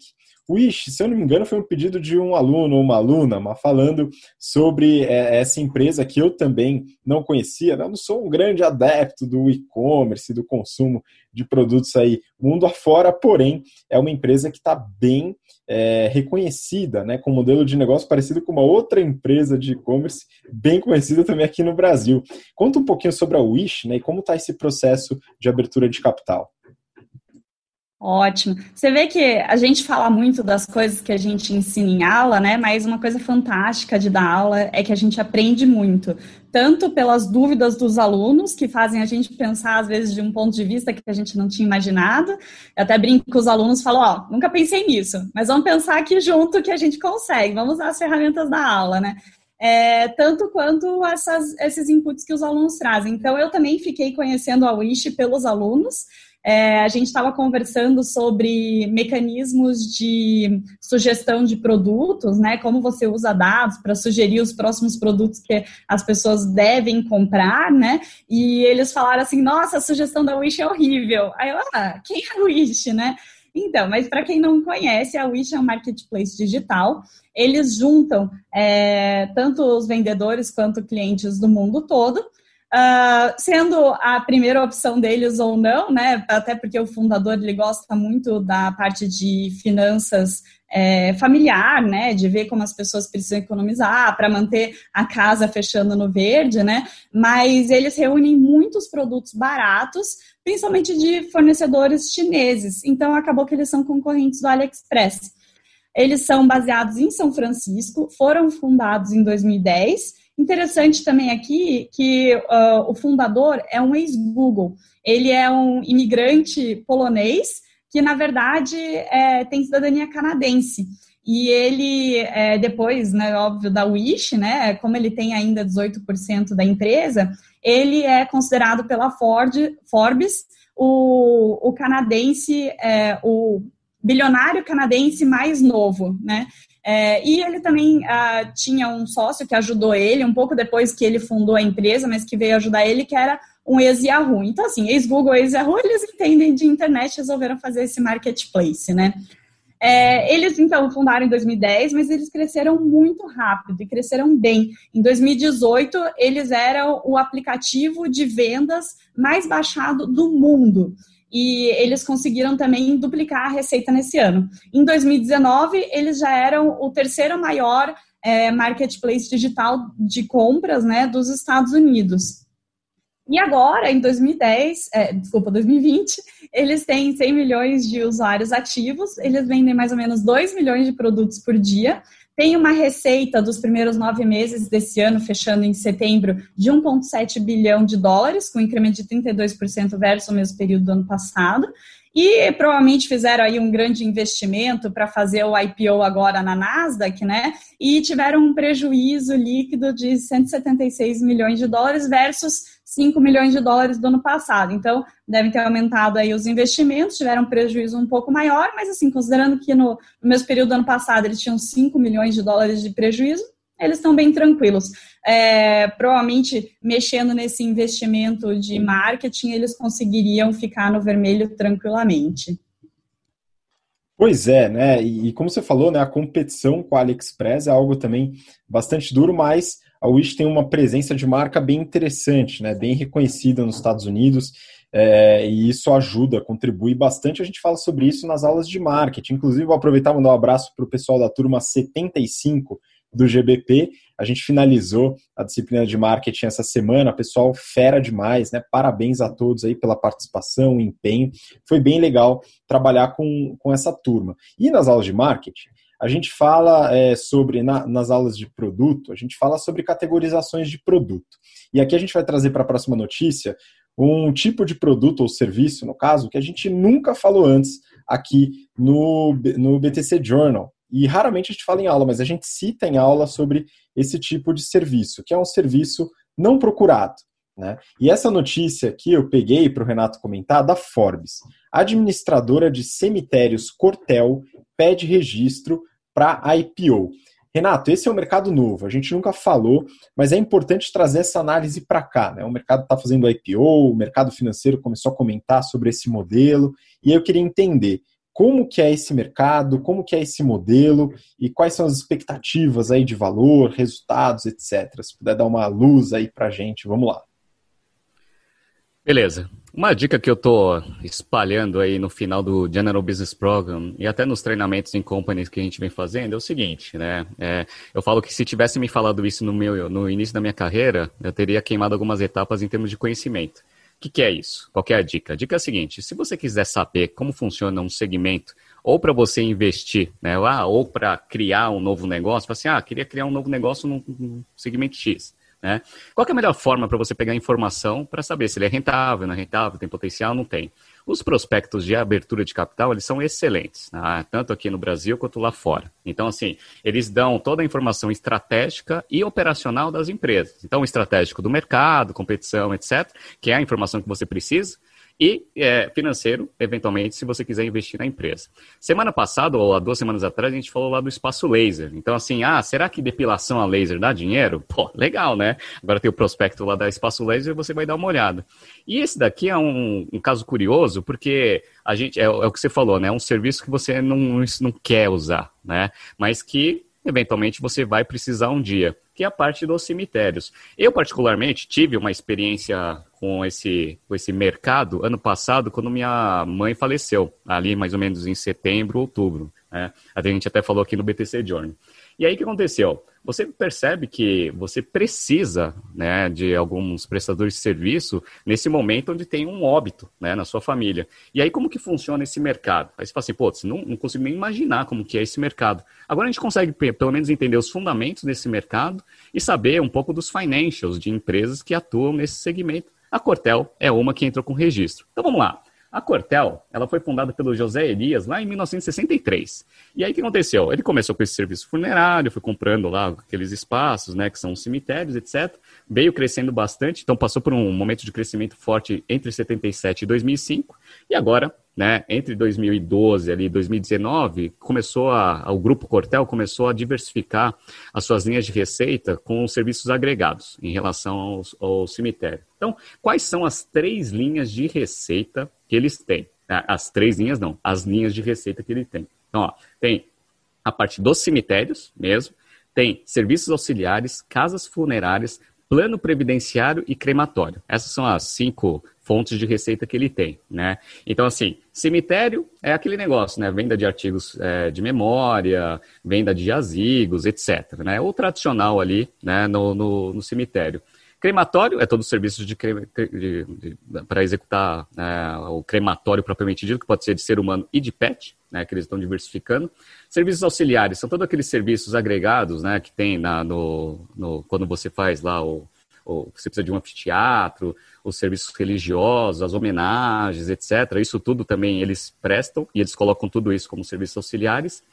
Wish, se eu não me engano, foi um pedido de um aluno ou uma aluna, mas falando sobre é, essa empresa que eu também não conhecia. Né? Eu não sou um grande adepto do e-commerce, do consumo de produtos aí mundo afora, porém é uma empresa que está bem é, reconhecida, né, com um modelo de negócio parecido com uma outra empresa de e-commerce bem conhecida também aqui no Brasil. Conta um pouquinho sobre a Wish né, e como está esse processo de abertura de capital. Ótimo. Você vê que a gente fala muito das coisas que a gente ensina em aula, né? Mas uma coisa fantástica de dar aula é que a gente aprende muito, tanto pelas dúvidas dos alunos, que fazem a gente pensar, às vezes, de um ponto de vista que a gente não tinha imaginado. Eu até brinco com os alunos falo, ó, nunca pensei nisso, mas vamos pensar aqui junto que a gente consegue, vamos usar as ferramentas da aula, né? É, tanto quanto essas, esses inputs que os alunos trazem. Então, eu também fiquei conhecendo a Wish pelos alunos, é, a gente estava conversando sobre mecanismos de sugestão de produtos, né? Como você usa dados para sugerir os próximos produtos que as pessoas devem comprar, né? E eles falaram assim: nossa, a sugestão da Wish é horrível. Aí eu, ah, quem é a Wish, né? Então, mas para quem não conhece, a Wish é um marketplace digital. Eles juntam é, tanto os vendedores quanto clientes do mundo todo Uh, sendo a primeira opção deles ou não, né? Até porque o fundador ele gosta muito da parte de finanças é, familiar, né? De ver como as pessoas precisam economizar para manter a casa fechando no verde, né? Mas eles reúnem muitos produtos baratos, principalmente de fornecedores chineses. Então acabou que eles são concorrentes do AliExpress. Eles são baseados em São Francisco, foram fundados em 2010 Interessante também aqui que uh, o fundador é um ex-Google. Ele é um imigrante polonês que, na verdade, é, tem cidadania canadense. E ele, é, depois, né, óbvio, da Wish, né, como ele tem ainda 18% da empresa, ele é considerado pela Ford, Forbes o, o canadense, é, o bilionário canadense mais novo, né? É, e ele também uh, tinha um sócio que ajudou ele, um pouco depois que ele fundou a empresa, mas que veio ajudar ele, que era um ex-Yahoo. Então, assim, ex-Google, ex-Yahoo, eles entendem de internet resolveram fazer esse marketplace, né? É, eles, então, fundaram em 2010, mas eles cresceram muito rápido e cresceram bem. Em 2018, eles eram o aplicativo de vendas mais baixado do mundo e eles conseguiram também duplicar a receita nesse ano. Em 2019, eles já eram o terceiro maior é, marketplace digital de compras né, dos Estados Unidos. E agora, em 2010, é, desculpa, 2020, eles têm 100 milhões de usuários ativos, eles vendem mais ou menos 2 milhões de produtos por dia, tem uma receita dos primeiros nove meses desse ano, fechando em setembro, de 1,7 bilhão de dólares, com um incremento de 32% versus o mesmo período do ano passado. E provavelmente fizeram aí um grande investimento para fazer o IPO agora na Nasdaq, né? E tiveram um prejuízo líquido de 176 milhões de dólares versus 5 milhões de dólares do ano passado. Então, devem ter aumentado aí os investimentos, tiveram um prejuízo um pouco maior, mas assim, considerando que no, no mesmo período do ano passado eles tinham 5 milhões de dólares de prejuízo, eles estão bem tranquilos. É, provavelmente, mexendo nesse investimento de marketing, eles conseguiriam ficar no vermelho tranquilamente. Pois é, né? E, e, como você falou, né, a competição com a AliExpress é algo também bastante duro, mas a Wish tem uma presença de marca bem interessante, né, bem reconhecida nos Estados Unidos, é, e isso ajuda, contribui bastante. A gente fala sobre isso nas aulas de marketing. Inclusive, vou aproveitar e mandar um abraço para o pessoal da turma 75 do GBP. A gente finalizou a disciplina de marketing essa semana, pessoal fera demais, né? Parabéns a todos aí pela participação, empenho. Foi bem legal trabalhar com, com essa turma. E nas aulas de marketing, a gente fala é, sobre, na, nas aulas de produto, a gente fala sobre categorizações de produto. E aqui a gente vai trazer para a próxima notícia um tipo de produto ou serviço, no caso, que a gente nunca falou antes aqui no, no BTC Journal. E raramente a gente fala em aula, mas a gente cita em aula sobre esse tipo de serviço, que é um serviço não procurado. Né? E essa notícia aqui eu peguei para o Renato comentar da Forbes. Administradora de cemitérios Cortel pede registro para IPO. Renato, esse é um mercado novo, a gente nunca falou, mas é importante trazer essa análise para cá. Né? O mercado está fazendo IPO, o mercado financeiro começou a comentar sobre esse modelo, e eu queria entender como que é esse mercado, como que é esse modelo e quais são as expectativas aí de valor, resultados, etc. Se puder dar uma luz aí para a gente, vamos lá. Beleza. Uma dica que eu estou espalhando aí no final do General Business Program e até nos treinamentos em companies que a gente vem fazendo é o seguinte, né? É, eu falo que se tivesse me falado isso no, meu, no início da minha carreira, eu teria queimado algumas etapas em termos de conhecimento. O que, que é isso? Qual é a dica? A dica é a seguinte: se você quiser saber como funciona um segmento, ou para você investir, né? Ah, ou para criar um novo negócio, assim, ah, queria criar um novo negócio no segmento X. Né? Qual é a melhor forma para você pegar informação para saber se ele é rentável, não é rentável, tem potencial, não tem? Os prospectos de abertura de capital, eles são excelentes, né? tanto aqui no Brasil quanto lá fora. Então, assim, eles dão toda a informação estratégica e operacional das empresas. Então, estratégico do mercado, competição, etc., que é a informação que você precisa, e é, financeiro, eventualmente, se você quiser investir na empresa. Semana passada, ou há duas semanas atrás, a gente falou lá do espaço laser. Então, assim, ah, será que depilação a laser dá dinheiro? Pô, legal, né? Agora tem o prospecto lá da espaço laser e você vai dar uma olhada. E esse daqui é um, um caso curioso, porque a gente, é, é, o que você falou, né? É um serviço que você não, não quer usar, né? Mas que eventualmente você vai precisar um dia, que é a parte dos cemitérios. Eu, particularmente, tive uma experiência com esse, com esse mercado ano passado, quando minha mãe faleceu, ali mais ou menos em setembro, outubro. Né? A gente até falou aqui no BTC Journey. E aí o que aconteceu? Você percebe que você precisa né, de alguns prestadores de serviço nesse momento onde tem um óbito né, na sua família. E aí como que funciona esse mercado? Aí você fala assim, pô, não, não consigo nem imaginar como que é esse mercado. Agora a gente consegue pelo menos entender os fundamentos desse mercado e saber um pouco dos financials de empresas que atuam nesse segmento. A Cortel é uma que entrou com registro. Então vamos lá. A Cortel, ela foi fundada pelo José Elias lá em 1963. E aí o que aconteceu? Ele começou com esse serviço funerário, foi comprando lá aqueles espaços, né, que são cemitérios, etc. Veio crescendo bastante, então passou por um momento de crescimento forte entre 77 e 2005. E agora né, entre 2012 e 2019, começou a, o grupo Cortel começou a diversificar as suas linhas de receita com serviços agregados em relação aos, ao cemitério. Então, quais são as três linhas de receita que eles têm? Ah, as três linhas não, as linhas de receita que ele tem. Então, ó, tem a parte dos cemitérios mesmo, tem serviços auxiliares, casas funerárias, plano previdenciário e crematório. Essas são as cinco fontes de receita que ele tem, né? Então, assim, cemitério é aquele negócio, né? Venda de artigos é, de memória, venda de jazigos, etc. Né? O tradicional ali, né, no, no, no cemitério. Crematório é todo o serviço de, de, de para executar é, o crematório propriamente dito, que pode ser de ser humano e de pet, né, que eles estão diversificando. Serviços auxiliares são todos aqueles serviços agregados né, que tem na, no, no, quando você faz lá o, o, você precisa de um anfiteatro, os serviços religiosos, as homenagens, etc. Isso tudo também eles prestam e eles colocam tudo isso como serviços auxiliares.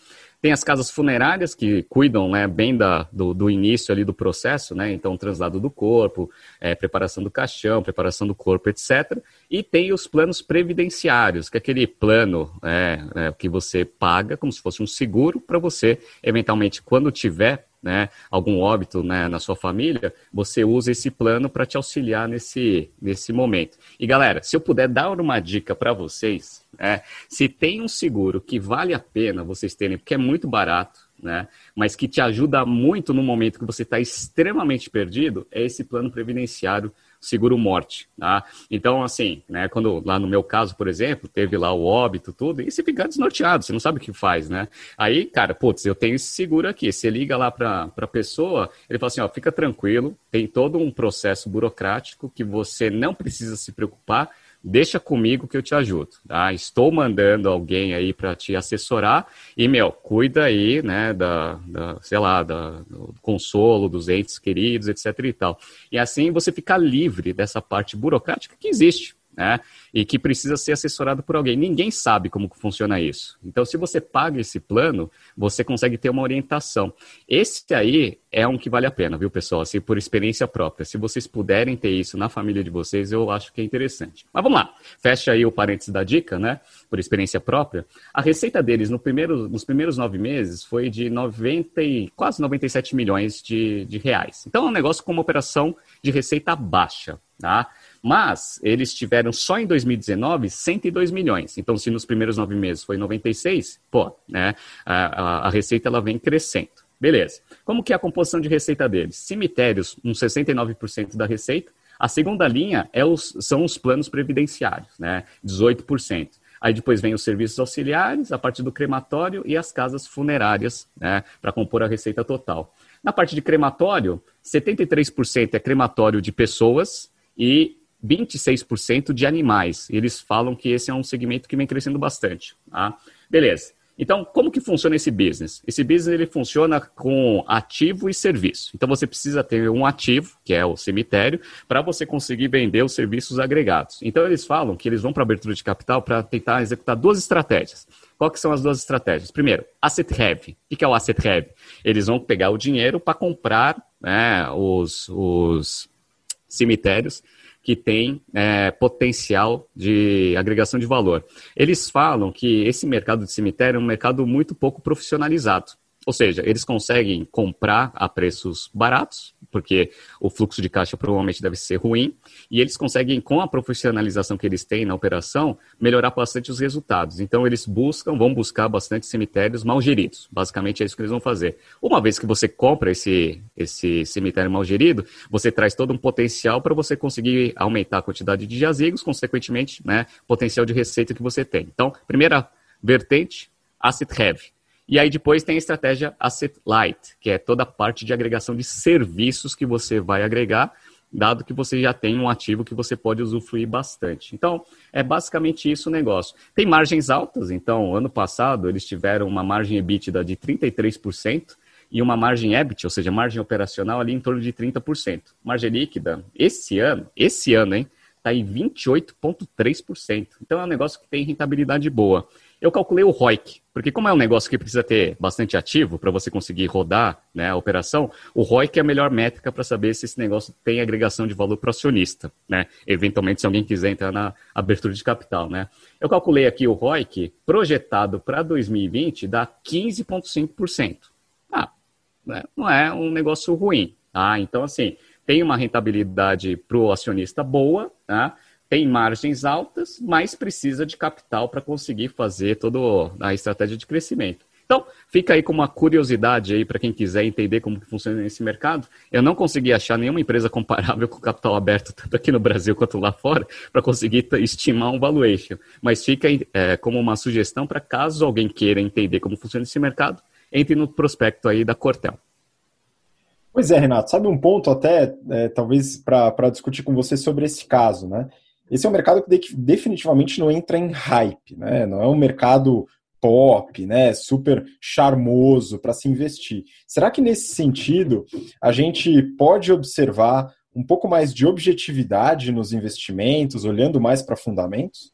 Tem as casas funerárias que cuidam né, bem da, do, do, início ali do processo, né? Então, translado do corpo, é, preparação do caixão, preparação do corpo, etc. E tem os planos previdenciários, que é aquele plano é, é, que você paga como se fosse um seguro para você, eventualmente, quando tiver né, algum óbito né, na sua família, você usa esse plano para te auxiliar nesse, nesse momento. E galera, se eu puder dar uma dica para vocês, né, se tem um seguro que vale a pena vocês terem, porque é muito barato, né, mas que te ajuda muito no momento que você está extremamente perdido, é esse plano previdenciário seguro morte, tá? Então, assim, né, quando lá no meu caso, por exemplo, teve lá o óbito, tudo, e você fica desnorteado, você não sabe o que faz, né? Aí, cara, putz, eu tenho esse seguro aqui, você liga lá para a pessoa, ele fala assim, ó, fica tranquilo, tem todo um processo burocrático que você não precisa se preocupar, deixa comigo que eu te ajudo, tá? Estou mandando alguém aí para te assessorar e, meu, cuida aí, né, da, da sei lá, da, do consolo dos entes queridos, etc e tal. E assim você fica livre dessa parte burocrática que existe, né? E que precisa ser assessorado por alguém. Ninguém sabe como funciona isso. Então, se você paga esse plano, você consegue ter uma orientação. Esse aí é um que vale a pena, viu, pessoal? Assim, por experiência própria. Se vocês puderem ter isso na família de vocês, eu acho que é interessante. Mas vamos lá. Fecha aí o parênteses da dica, né? Por experiência própria. A receita deles no primeiro, nos primeiros nove meses foi de 90 e, quase 97 milhões de, de reais. Então, é um negócio com uma operação de receita baixa, tá? Mas eles tiveram só em 2019 102 milhões. Então, se nos primeiros nove meses foi 96, pô, né, a, a, a receita ela vem crescendo. Beleza. Como que é a composição de receita deles? Cemitérios, uns 69% da receita. A segunda linha é os, são os planos previdenciários, né? 18%. Aí depois vem os serviços auxiliares, a parte do crematório e as casas funerárias, né? Para compor a receita total. Na parte de crematório, 73% é crematório de pessoas e 26% de animais. Eles falam que esse é um segmento que vem crescendo bastante. Tá? Beleza. Então, como que funciona esse business? Esse business ele funciona com ativo e serviço. Então, você precisa ter um ativo, que é o cemitério, para você conseguir vender os serviços agregados. Então, eles falam que eles vão para abertura de capital para tentar executar duas estratégias. Quais são as duas estratégias? Primeiro, asset heavy. O que é o asset heavy? Eles vão pegar o dinheiro para comprar né, os, os cemitérios que tem é, potencial de agregação de valor. Eles falam que esse mercado de cemitério é um mercado muito pouco profissionalizado. Ou seja, eles conseguem comprar a preços baratos, porque o fluxo de caixa provavelmente deve ser ruim, e eles conseguem, com a profissionalização que eles têm na operação, melhorar bastante os resultados. Então, eles buscam, vão buscar bastante cemitérios mal geridos. Basicamente, é isso que eles vão fazer. Uma vez que você compra esse, esse cemitério mal gerido, você traz todo um potencial para você conseguir aumentar a quantidade de jazigos, consequentemente, né, potencial de receita que você tem. Então, primeira vertente, asset heavy e aí depois tem a estratégia Asset Light, que é toda a parte de agregação de serviços que você vai agregar, dado que você já tem um ativo que você pode usufruir bastante. Então, é basicamente isso o negócio. Tem margens altas, então, ano passado eles tiveram uma margem EBITDA de 33% e uma margem EBIT, ou seja, margem operacional ali em torno de 30%. Margem líquida, esse ano, esse ano, hein, está em 28,3%. Então é um negócio que tem rentabilidade boa. Eu calculei o ROIC, porque como é um negócio que precisa ter bastante ativo para você conseguir rodar né, a operação, o ROIC é a melhor métrica para saber se esse negócio tem agregação de valor para o acionista, né? Eventualmente, se alguém quiser entrar na abertura de capital, né? Eu calculei aqui o ROIC projetado para 2020 dá 15,5%. Ah, né, não é um negócio ruim, tá? Então, assim, tem uma rentabilidade para o acionista boa, tá? Tem margens altas, mas precisa de capital para conseguir fazer toda a estratégia de crescimento. Então, fica aí com uma curiosidade aí para quem quiser entender como funciona esse mercado. Eu não consegui achar nenhuma empresa comparável com capital aberto, tanto aqui no Brasil quanto lá fora, para conseguir estimar um valuation. Mas fica é, como uma sugestão para caso alguém queira entender como funciona esse mercado, entre no prospecto aí da Cortel. Pois é, Renato, sabe um ponto até, é, talvez, para discutir com você sobre esse caso, né? Esse é um mercado que definitivamente não entra em hype, né? Não é um mercado pop, né, super charmoso para se investir. Será que nesse sentido a gente pode observar um pouco mais de objetividade nos investimentos, olhando mais para fundamentos?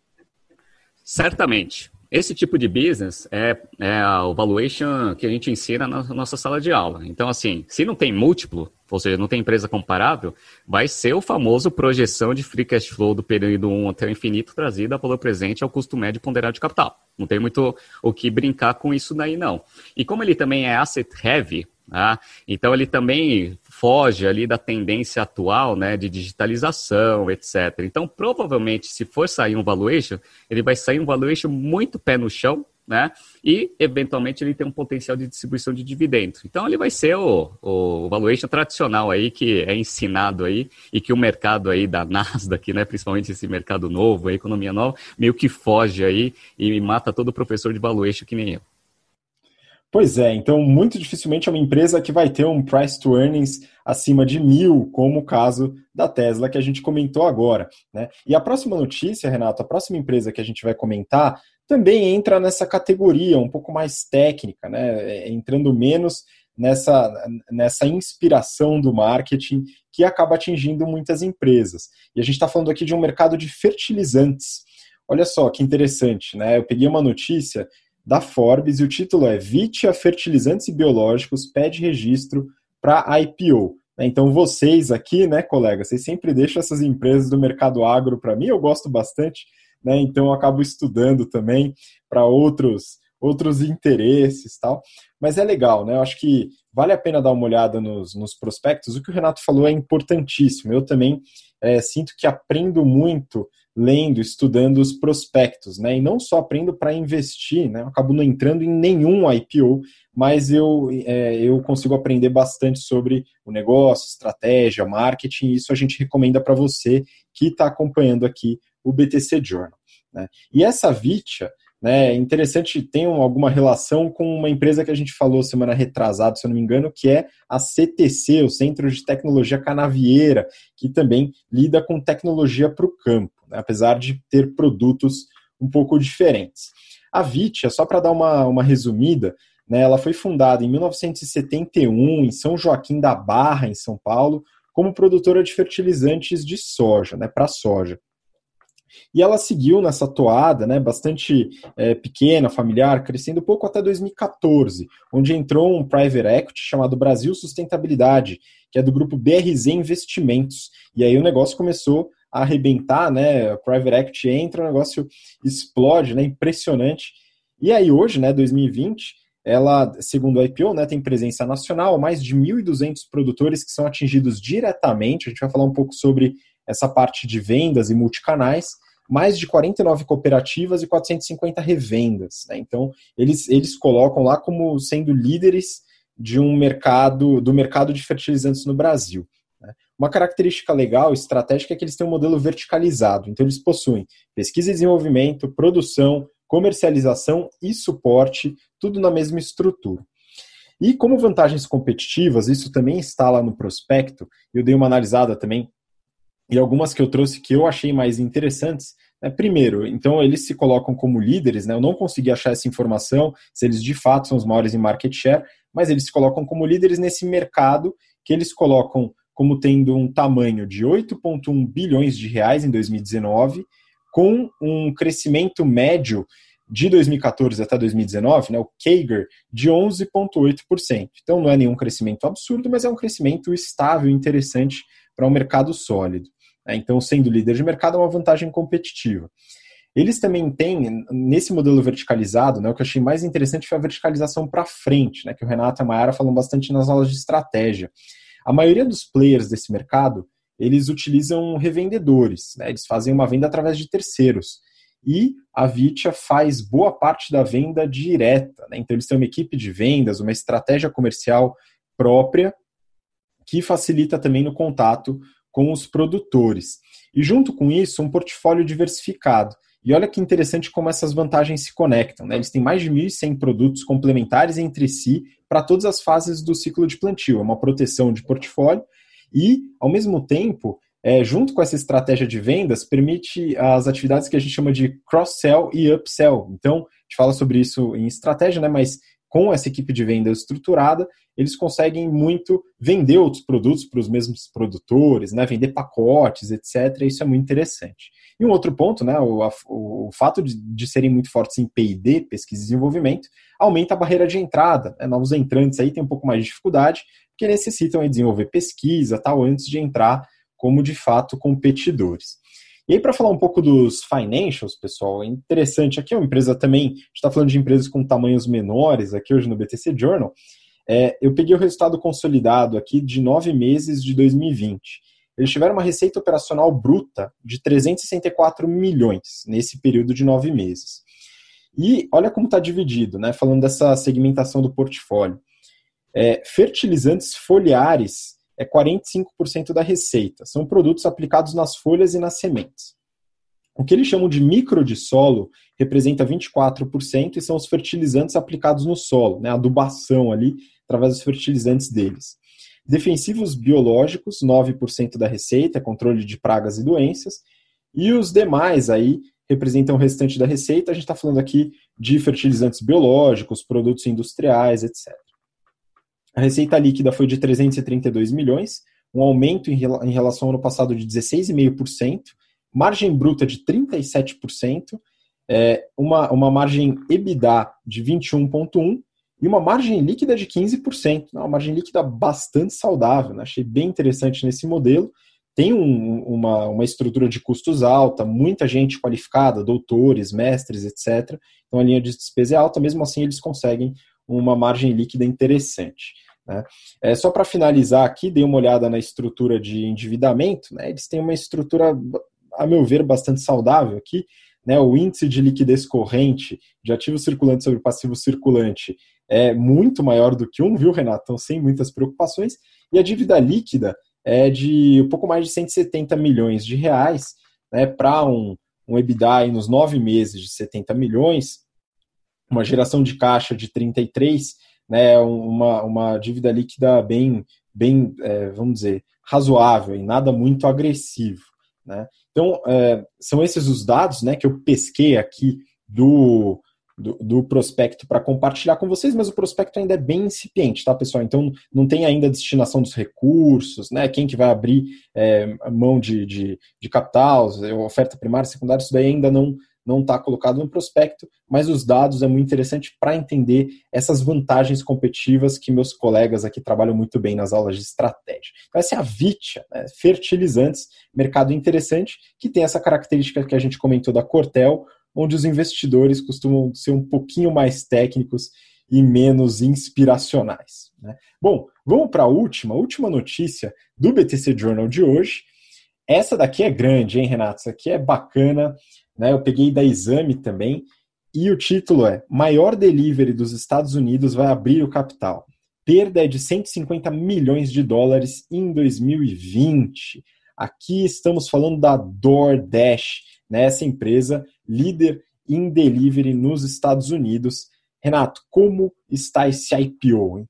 Certamente. Esse tipo de business é, é o valuation que a gente ensina na nossa sala de aula. Então, assim, se não tem múltiplo, ou seja, não tem empresa comparável, vai ser o famoso projeção de free cash flow do período 1 até o infinito trazida a valor presente ao custo médio ponderado de capital. Não tem muito o que brincar com isso daí, não. E como ele também é asset heavy, ah, então ele também foge ali da tendência atual né, de digitalização, etc. Então, provavelmente, se for sair um valuation, ele vai sair um valuation muito pé no chão, né? E, eventualmente, ele tem um potencial de distribuição de dividendos. Então, ele vai ser o, o valuation tradicional aí, que é ensinado aí, e que o mercado aí da Nasdaq, né, principalmente esse mercado novo, a economia nova, meio que foge aí e mata todo professor de valuation que nem eu. Pois é, então muito dificilmente é uma empresa que vai ter um price to earnings acima de mil, como o caso da Tesla que a gente comentou agora. Né? E a próxima notícia, Renato, a próxima empresa que a gente vai comentar também entra nessa categoria um pouco mais técnica, né? É, entrando menos nessa, nessa inspiração do marketing que acaba atingindo muitas empresas. E a gente está falando aqui de um mercado de fertilizantes. Olha só que interessante, né? Eu peguei uma notícia da Forbes e o título é Vitia Fertilizantes e Biológicos pede registro para IPO. Então vocês aqui, né, colega, vocês sempre deixam essas empresas do mercado agro para mim, eu gosto bastante, né? Então eu acabo estudando também para outros outros interesses tal. Mas é legal, né? Eu acho que vale a pena dar uma olhada nos, nos prospectos. O que o Renato falou é importantíssimo. Eu também é, sinto que aprendo muito lendo, estudando os prospectos, né? E não só aprendo para investir, né? Eu acabo não entrando em nenhum IPO, mas eu, é, eu consigo aprender bastante sobre o negócio, estratégia, marketing, isso a gente recomenda para você que está acompanhando aqui o BTC Journal. Né? E essa Vitia, né, é interessante, tem alguma relação com uma empresa que a gente falou semana retrasada, se eu não me engano, que é a CTC, o Centro de Tecnologia Canavieira, que também lida com tecnologia para o campo, né, apesar de ter produtos um pouco diferentes. A Vitia, só para dar uma, uma resumida, né, ela foi fundada em 1971 em São Joaquim da Barra, em São Paulo, como produtora de fertilizantes de soja, né, para soja. E ela seguiu nessa toada, né, bastante é, pequena, familiar, crescendo pouco até 2014, onde entrou um private equity chamado Brasil Sustentabilidade, que é do grupo BRZ Investimentos. E aí o negócio começou a arrebentar, né? O private equity entra, o negócio explode, né? Impressionante. E aí hoje, né, 2020, ela, segundo a IPO, né, tem presença nacional, mais de 1.200 produtores que são atingidos diretamente. A gente vai falar um pouco sobre essa parte de vendas e multicanais, mais de 49 cooperativas e 450 revendas. Né? Então, eles, eles colocam lá como sendo líderes de um mercado, do mercado de fertilizantes no Brasil. Né? Uma característica legal, estratégica, é que eles têm um modelo verticalizado. Então, eles possuem pesquisa e desenvolvimento, produção, comercialização e suporte, tudo na mesma estrutura. E como vantagens competitivas, isso também está lá no prospecto, eu dei uma analisada também e algumas que eu trouxe que eu achei mais interessantes. Né? Primeiro, então eles se colocam como líderes, né? eu não consegui achar essa informação, se eles de fato são os maiores em market share, mas eles se colocam como líderes nesse mercado que eles colocam como tendo um tamanho de 8,1 bilhões de reais em 2019, com um crescimento médio de 2014 até 2019, né, o CAGR, de 11,8%. Então não é nenhum crescimento absurdo, mas é um crescimento estável interessante para um mercado sólido. Né? Então, sendo líder de mercado é uma vantagem competitiva. Eles também têm, nesse modelo verticalizado, né, o que eu achei mais interessante foi a verticalização para frente, né, que o Renato e a Mayara falam bastante nas aulas de estratégia. A maioria dos players desse mercado, eles utilizam revendedores, né, eles fazem uma venda através de terceiros. E a Vitia faz boa parte da venda direta. Né? Então, eles têm uma equipe de vendas, uma estratégia comercial própria, que facilita também no contato com os produtores. E junto com isso, um portfólio diversificado. E olha que interessante como essas vantagens se conectam. Né? Eles têm mais de 1.100 produtos complementares entre si para todas as fases do ciclo de plantio. É uma proteção de portfólio e, ao mesmo tempo, é, junto com essa estratégia de vendas, permite as atividades que a gente chama de cross-sell e upsell. Então, a gente fala sobre isso em estratégia, né? mas com essa equipe de vendas estruturada, eles conseguem muito vender outros produtos para os mesmos produtores, né, vender pacotes, etc. Isso é muito interessante. E um outro ponto, né, o, a, o fato de, de, serem muito fortes em P&D, pesquisa e desenvolvimento, aumenta a barreira de entrada. Né, novos entrantes aí têm um pouco mais de dificuldade, porque necessitam desenvolver pesquisa tal antes de entrar como de fato competidores. E aí, para falar um pouco dos financials, pessoal, é interessante. Aqui é uma empresa também, a gente está falando de empresas com tamanhos menores aqui hoje no BTC Journal. É, eu peguei o resultado consolidado aqui de nove meses de 2020. Eles tiveram uma receita operacional bruta de 364 milhões nesse período de nove meses. E olha como está dividido, né? Falando dessa segmentação do portfólio. É, fertilizantes foliares é 45% da receita. São produtos aplicados nas folhas e nas sementes. O que eles chamam de micro de solo representa 24% e são os fertilizantes aplicados no solo, né, adubação ali, através dos fertilizantes deles. Defensivos biológicos, 9% da receita, controle de pragas e doenças. E os demais aí representam o restante da receita. A gente está falando aqui de fertilizantes biológicos, produtos industriais, etc. A receita líquida foi de 332 milhões, um aumento em relação ao ano passado de 16,5%, margem bruta de 37%, é, uma, uma margem EBITDA de 21,1% e uma margem líquida de 15%. Uma margem líquida bastante saudável, né? achei bem interessante nesse modelo. Tem um, uma, uma estrutura de custos alta, muita gente qualificada, doutores, mestres, etc. Então a linha de despesa é alta, mesmo assim eles conseguem uma margem líquida interessante. Né? É, só para finalizar aqui, dei uma olhada na estrutura de endividamento. Né? Eles têm uma estrutura, a meu ver, bastante saudável aqui. Né? O índice de liquidez corrente de ativo circulante sobre passivo circulante é muito maior do que um, viu, Renato? Então, sem muitas preocupações. E a dívida líquida é de um pouco mais de 170 milhões de reais, né, para um, um EBITDA nos nove meses de 70 milhões, uma geração de caixa de 33 né, uma, uma dívida líquida bem, bem é, vamos dizer, razoável e nada muito agressivo. Né? Então, é, são esses os dados né, que eu pesquei aqui do, do, do prospecto para compartilhar com vocês, mas o prospecto ainda é bem incipiente, tá, pessoal? Então, não tem ainda a destinação dos recursos, né? Quem que vai abrir é, mão de, de, de capital, oferta primária, secundária, isso daí ainda não, não está colocado no prospecto, mas os dados é muito interessante para entender essas vantagens competitivas que meus colegas aqui trabalham muito bem nas aulas de estratégia. Então, essa é a Vitia, né? fertilizantes, mercado interessante, que tem essa característica que a gente comentou da Cortel, onde os investidores costumam ser um pouquinho mais técnicos e menos inspiracionais. Né? Bom, vamos para a última, última notícia do BTC Journal de hoje. Essa daqui é grande, hein, Renato? Essa aqui é bacana né? Eu peguei da Exame também, e o título é Maior Delivery dos Estados Unidos vai abrir o capital. Perda é de 150 milhões de dólares em 2020. Aqui estamos falando da DoorDash, né? essa empresa líder em delivery nos Estados Unidos. Renato, como está esse IPO? Hein?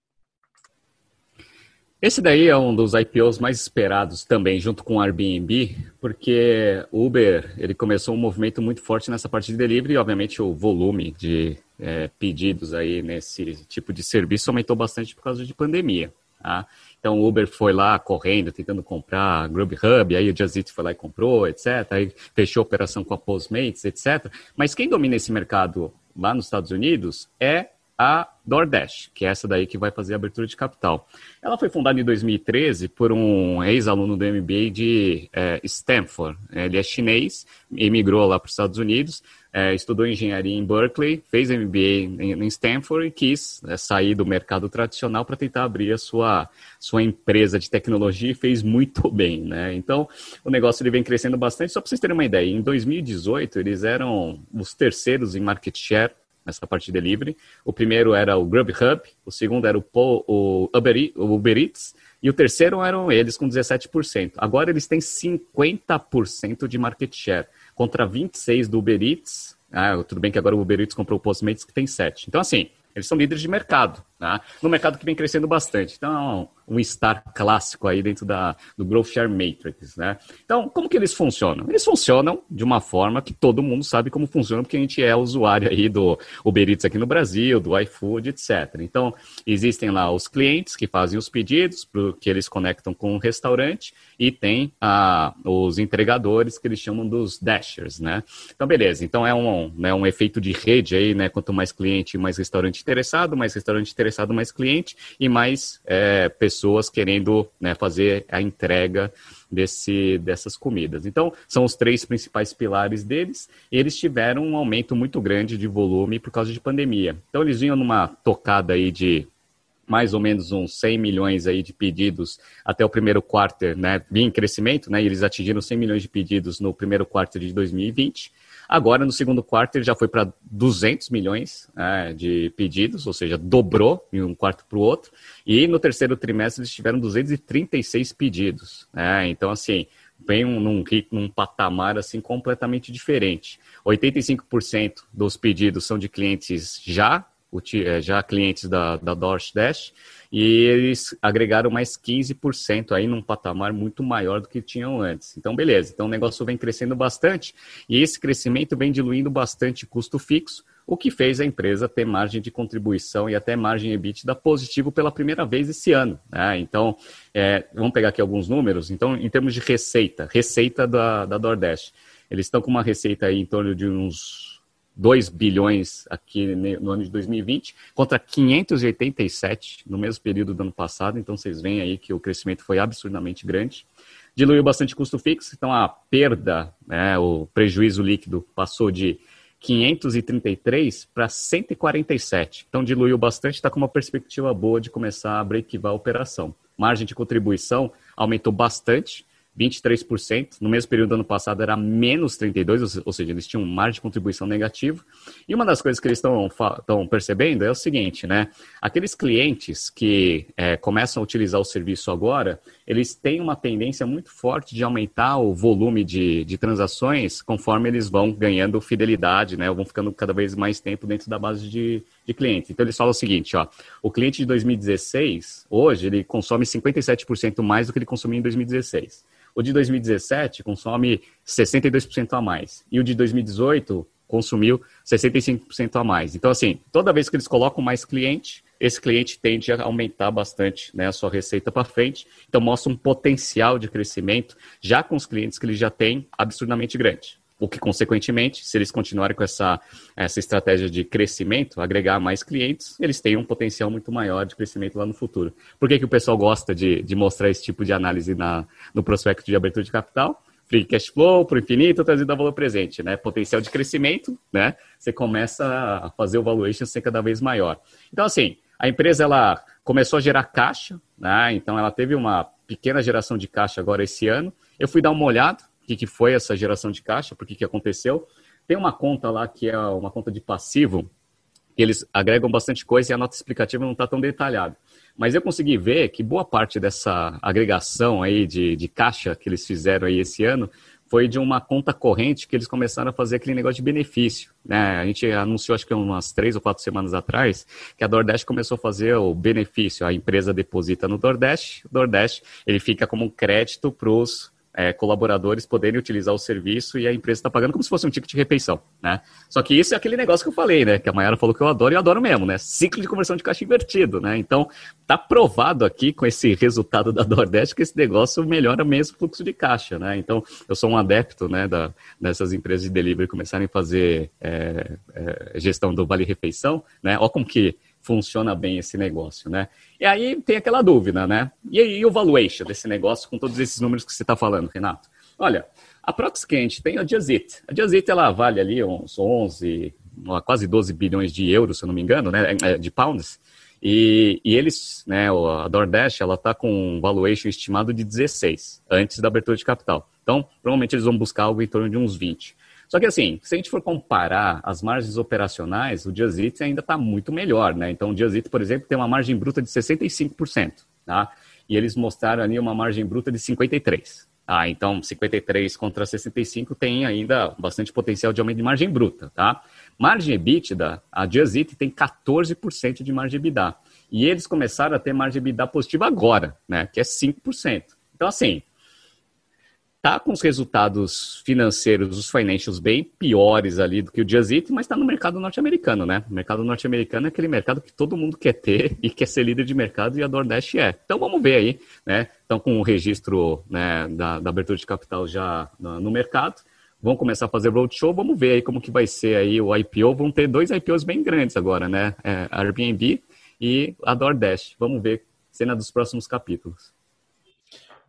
Esse daí é um dos IPOs mais esperados também, junto com o Airbnb, porque o Uber ele começou um movimento muito forte nessa parte de delivery e, obviamente, o volume de é, pedidos aí nesse tipo de serviço aumentou bastante por causa de pandemia. Tá? Então o Uber foi lá correndo, tentando comprar Grubhub, aí o Just foi lá e comprou, etc. Aí fechou a operação com a Postmates, etc. Mas quem domina esse mercado lá nos Estados Unidos é a DoorDash, que é essa daí que vai fazer a abertura de capital. Ela foi fundada em 2013 por um ex-aluno do MBA de é, Stanford. Ele é chinês, emigrou lá para os Estados Unidos, é, estudou engenharia em Berkeley, fez MBA em, em Stanford e quis é, sair do mercado tradicional para tentar abrir a sua, sua empresa de tecnologia e fez muito bem. Né? Então, o negócio ele vem crescendo bastante. Só para vocês terem uma ideia, em 2018 eles eram os terceiros em market share nessa parte de delivery. O primeiro era o Grubhub, o segundo era o, po, o, Uber, o Uber Eats, e o terceiro eram eles com 17%. Agora eles têm 50% de market share, contra 26% do Uber Eats. Ah, tudo bem que agora o Uber Eats comprou o Postmates, que tem 7%. Então, assim, eles são líderes de mercado, né? no mercado que vem crescendo bastante. Então, um star clássico aí dentro da, do Growth Share Matrix, né? Então, como que eles funcionam? Eles funcionam de uma forma que todo mundo sabe como funciona, porque a gente é usuário aí do Uber Eats aqui no Brasil, do iFood, etc. Então, existem lá os clientes que fazem os pedidos, que eles conectam com o restaurante, e tem ah, os entregadores que eles chamam dos dashers, né? Então, beleza. Então, é um, né, um efeito de rede aí, né? Quanto mais cliente, mais restaurante interessado, mais restaurante interessado, mais cliente, e mais é, pessoas querendo né, fazer a entrega desse, dessas comidas. Então, são os três principais pilares deles, eles tiveram um aumento muito grande de volume por causa de pandemia. Então, eles vinham numa tocada aí de mais ou menos uns 100 milhões aí de pedidos até o primeiro quarto, né, vinha em crescimento, né, e eles atingiram 100 milhões de pedidos no primeiro quarto de 2020. Agora, no segundo quarto, ele já foi para 200 milhões é, de pedidos, ou seja, dobrou de um quarto para o outro. E no terceiro trimestre, eles tiveram 236 pedidos. É, então, assim, vem um, num, num patamar assim completamente diferente. 85% dos pedidos são de clientes já é, já clientes da, da DoorDash, e eles agregaram mais 15% aí num patamar muito maior do que tinham antes. Então, beleza. Então, o negócio vem crescendo bastante, e esse crescimento vem diluindo bastante custo fixo, o que fez a empresa ter margem de contribuição e até margem EBITDA positivo pela primeira vez esse ano. Né? Então, é, vamos pegar aqui alguns números. Então, em termos de receita, receita da, da DoorDash, eles estão com uma receita aí em torno de uns 2 bilhões aqui no ano de 2020, contra 587 no mesmo período do ano passado. Então, vocês veem aí que o crescimento foi absurdamente grande diluiu bastante custo fixo, então a perda, né, o prejuízo líquido passou de 533 para 147. Então diluiu bastante, está com uma perspectiva boa de começar a breakivar a operação. Margem de contribuição aumentou bastante, 23%. No mesmo período do ano passado era menos 32%, ou seja, eles tinham um margem de contribuição negativo. E uma das coisas que eles estão percebendo é o seguinte, né? Aqueles clientes que é, começam a utilizar o serviço agora, eles têm uma tendência muito forte de aumentar o volume de, de transações conforme eles vão ganhando fidelidade, né? Ou vão ficando cada vez mais tempo dentro da base de, de clientes. Então eles falam o seguinte, ó, o cliente de 2016, hoje, ele consome 57% mais do que ele consumia em 2016. O de 2017 consome 62% a mais. E o de 2018 consumiu 65% a mais. Então, assim, toda vez que eles colocam mais cliente, esse cliente tende a aumentar bastante né, a sua receita para frente. Então, mostra um potencial de crescimento já com os clientes que eles já têm absurdamente grande o que, consequentemente, se eles continuarem com essa, essa estratégia de crescimento, agregar mais clientes, eles têm um potencial muito maior de crescimento lá no futuro. Por que, que o pessoal gosta de, de mostrar esse tipo de análise na, no prospecto de abertura de capital? Free cash flow para o infinito, trazido a valor presente, né? Potencial de crescimento, né? Você começa a fazer o valuation ser cada vez maior. Então, assim, a empresa ela começou a gerar caixa, né? Então ela teve uma pequena geração de caixa agora esse ano. Eu fui dar uma olhada, que, que foi essa geração de caixa, por que, que aconteceu. Tem uma conta lá que é uma conta de passivo, que eles agregam bastante coisa e a nota explicativa não está tão detalhada. Mas eu consegui ver que boa parte dessa agregação aí de, de caixa que eles fizeram aí esse ano foi de uma conta corrente que eles começaram a fazer aquele negócio de benefício. Né? A gente anunciou, acho que umas três ou quatro semanas atrás, que a DoorDash começou a fazer o benefício. A empresa deposita no DoorDash, o DoorDash ele fica como um crédito para os é, colaboradores poderem utilizar o serviço e a empresa está pagando como se fosse um ticket de refeição, né? Só que isso é aquele negócio que eu falei, né? Que a Mayara falou que eu adoro e eu adoro mesmo, né? Ciclo de conversão de caixa invertido, né? Então, tá provado aqui com esse resultado da DoorDash que esse negócio melhora mesmo o fluxo de caixa, né? Então, eu sou um adepto, né, da, dessas empresas de delivery começarem a fazer é, é, gestão do Vale Refeição, né? Ó como que funciona bem esse negócio, né? E aí tem aquela dúvida, né? E aí o valuation desse negócio com todos esses números que você está falando, Renato? Olha, a Proxcant tem a Jazit. A Jazit, ela vale ali uns 11, quase 12 bilhões de euros, se eu não me engano, né? É, de pounds. E, e eles, né, a DoorDash, ela está com um valuation estimado de 16, antes da abertura de capital. Então, provavelmente eles vão buscar algo em torno de uns 20. Só que assim, se a gente for comparar as margens operacionais, o Diazit ainda está muito melhor, né? Então o Diazit, por exemplo, tem uma margem bruta de 65%, tá? E eles mostraram ali uma margem bruta de 53%. Ah, então 53 contra 65 tem ainda bastante potencial de aumento de margem bruta, tá? Margem EBITDA, a Diazit tem 14% de margem EBITDA. E eles começaram a ter margem EBITDA positiva agora, né? Que é 5%. Então, assim, tá com os resultados financeiros, os financials bem piores ali do que o Diazit, mas está no mercado norte-americano, né? O mercado norte-americano é aquele mercado que todo mundo quer ter e quer ser líder de mercado e a DoorDash é. Então vamos ver aí, né? Estão com o registro né, da, da abertura de capital já no, no mercado. Vão começar a fazer roadshow, vamos ver aí como que vai ser aí o IPO. Vão ter dois IPOs bem grandes agora, né? É, Airbnb e a DoorDash. Vamos ver cena dos próximos capítulos.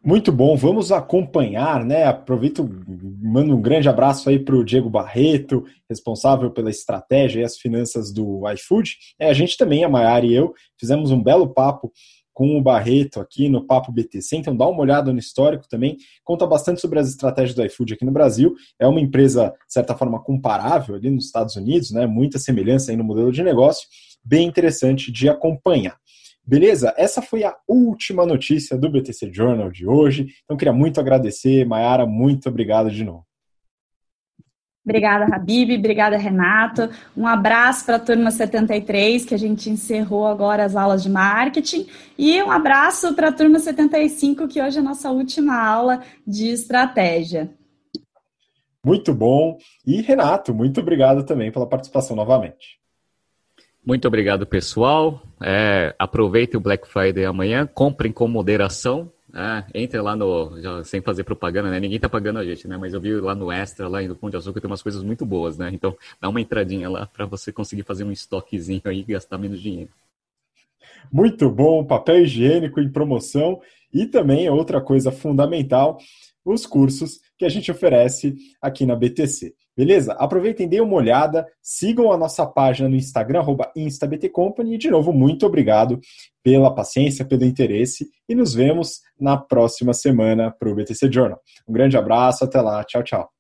Muito bom, vamos acompanhar, né? Aproveito, mando um grande abraço aí para o Diego Barreto, responsável pela estratégia e as finanças do iFood. É, a gente também, a Maiara e eu, fizemos um belo papo com o Barreto aqui no Papo BTC, então dá uma olhada no histórico também, conta bastante sobre as estratégias do iFood aqui no Brasil, é uma empresa, de certa forma, comparável ali nos Estados Unidos, né? Muita semelhança aí no modelo de negócio, bem interessante de acompanhar. Beleza? Essa foi a última notícia do BTC Journal de hoje. Então, queria muito agradecer. Mayara, muito obrigado de novo. Obrigada, Habib. Obrigada, Renato. Um abraço para a turma 73, que a gente encerrou agora as aulas de marketing. E um abraço para a turma 75, que hoje é a nossa última aula de estratégia. Muito bom. E Renato, muito obrigado também pela participação novamente. Muito obrigado, pessoal. É, aproveitem o Black Friday amanhã, comprem com moderação. É, entre lá no. Já, sem fazer propaganda, né? Ninguém tá pagando a gente, né? Mas eu vi lá no Extra, lá no Pão de Açúcar, tem umas coisas muito boas, né? Então, dá uma entradinha lá para você conseguir fazer um estoquezinho aí e gastar menos dinheiro. Muito bom, papel higiênico em promoção e também outra coisa fundamental, os cursos que a gente oferece aqui na BTC. Beleza? Aproveitem, deem uma olhada, sigam a nossa página no Instagram, InstaBTCompany, e de novo, muito obrigado pela paciência, pelo interesse, e nos vemos na próxima semana para o BTC Journal. Um grande abraço, até lá, tchau, tchau.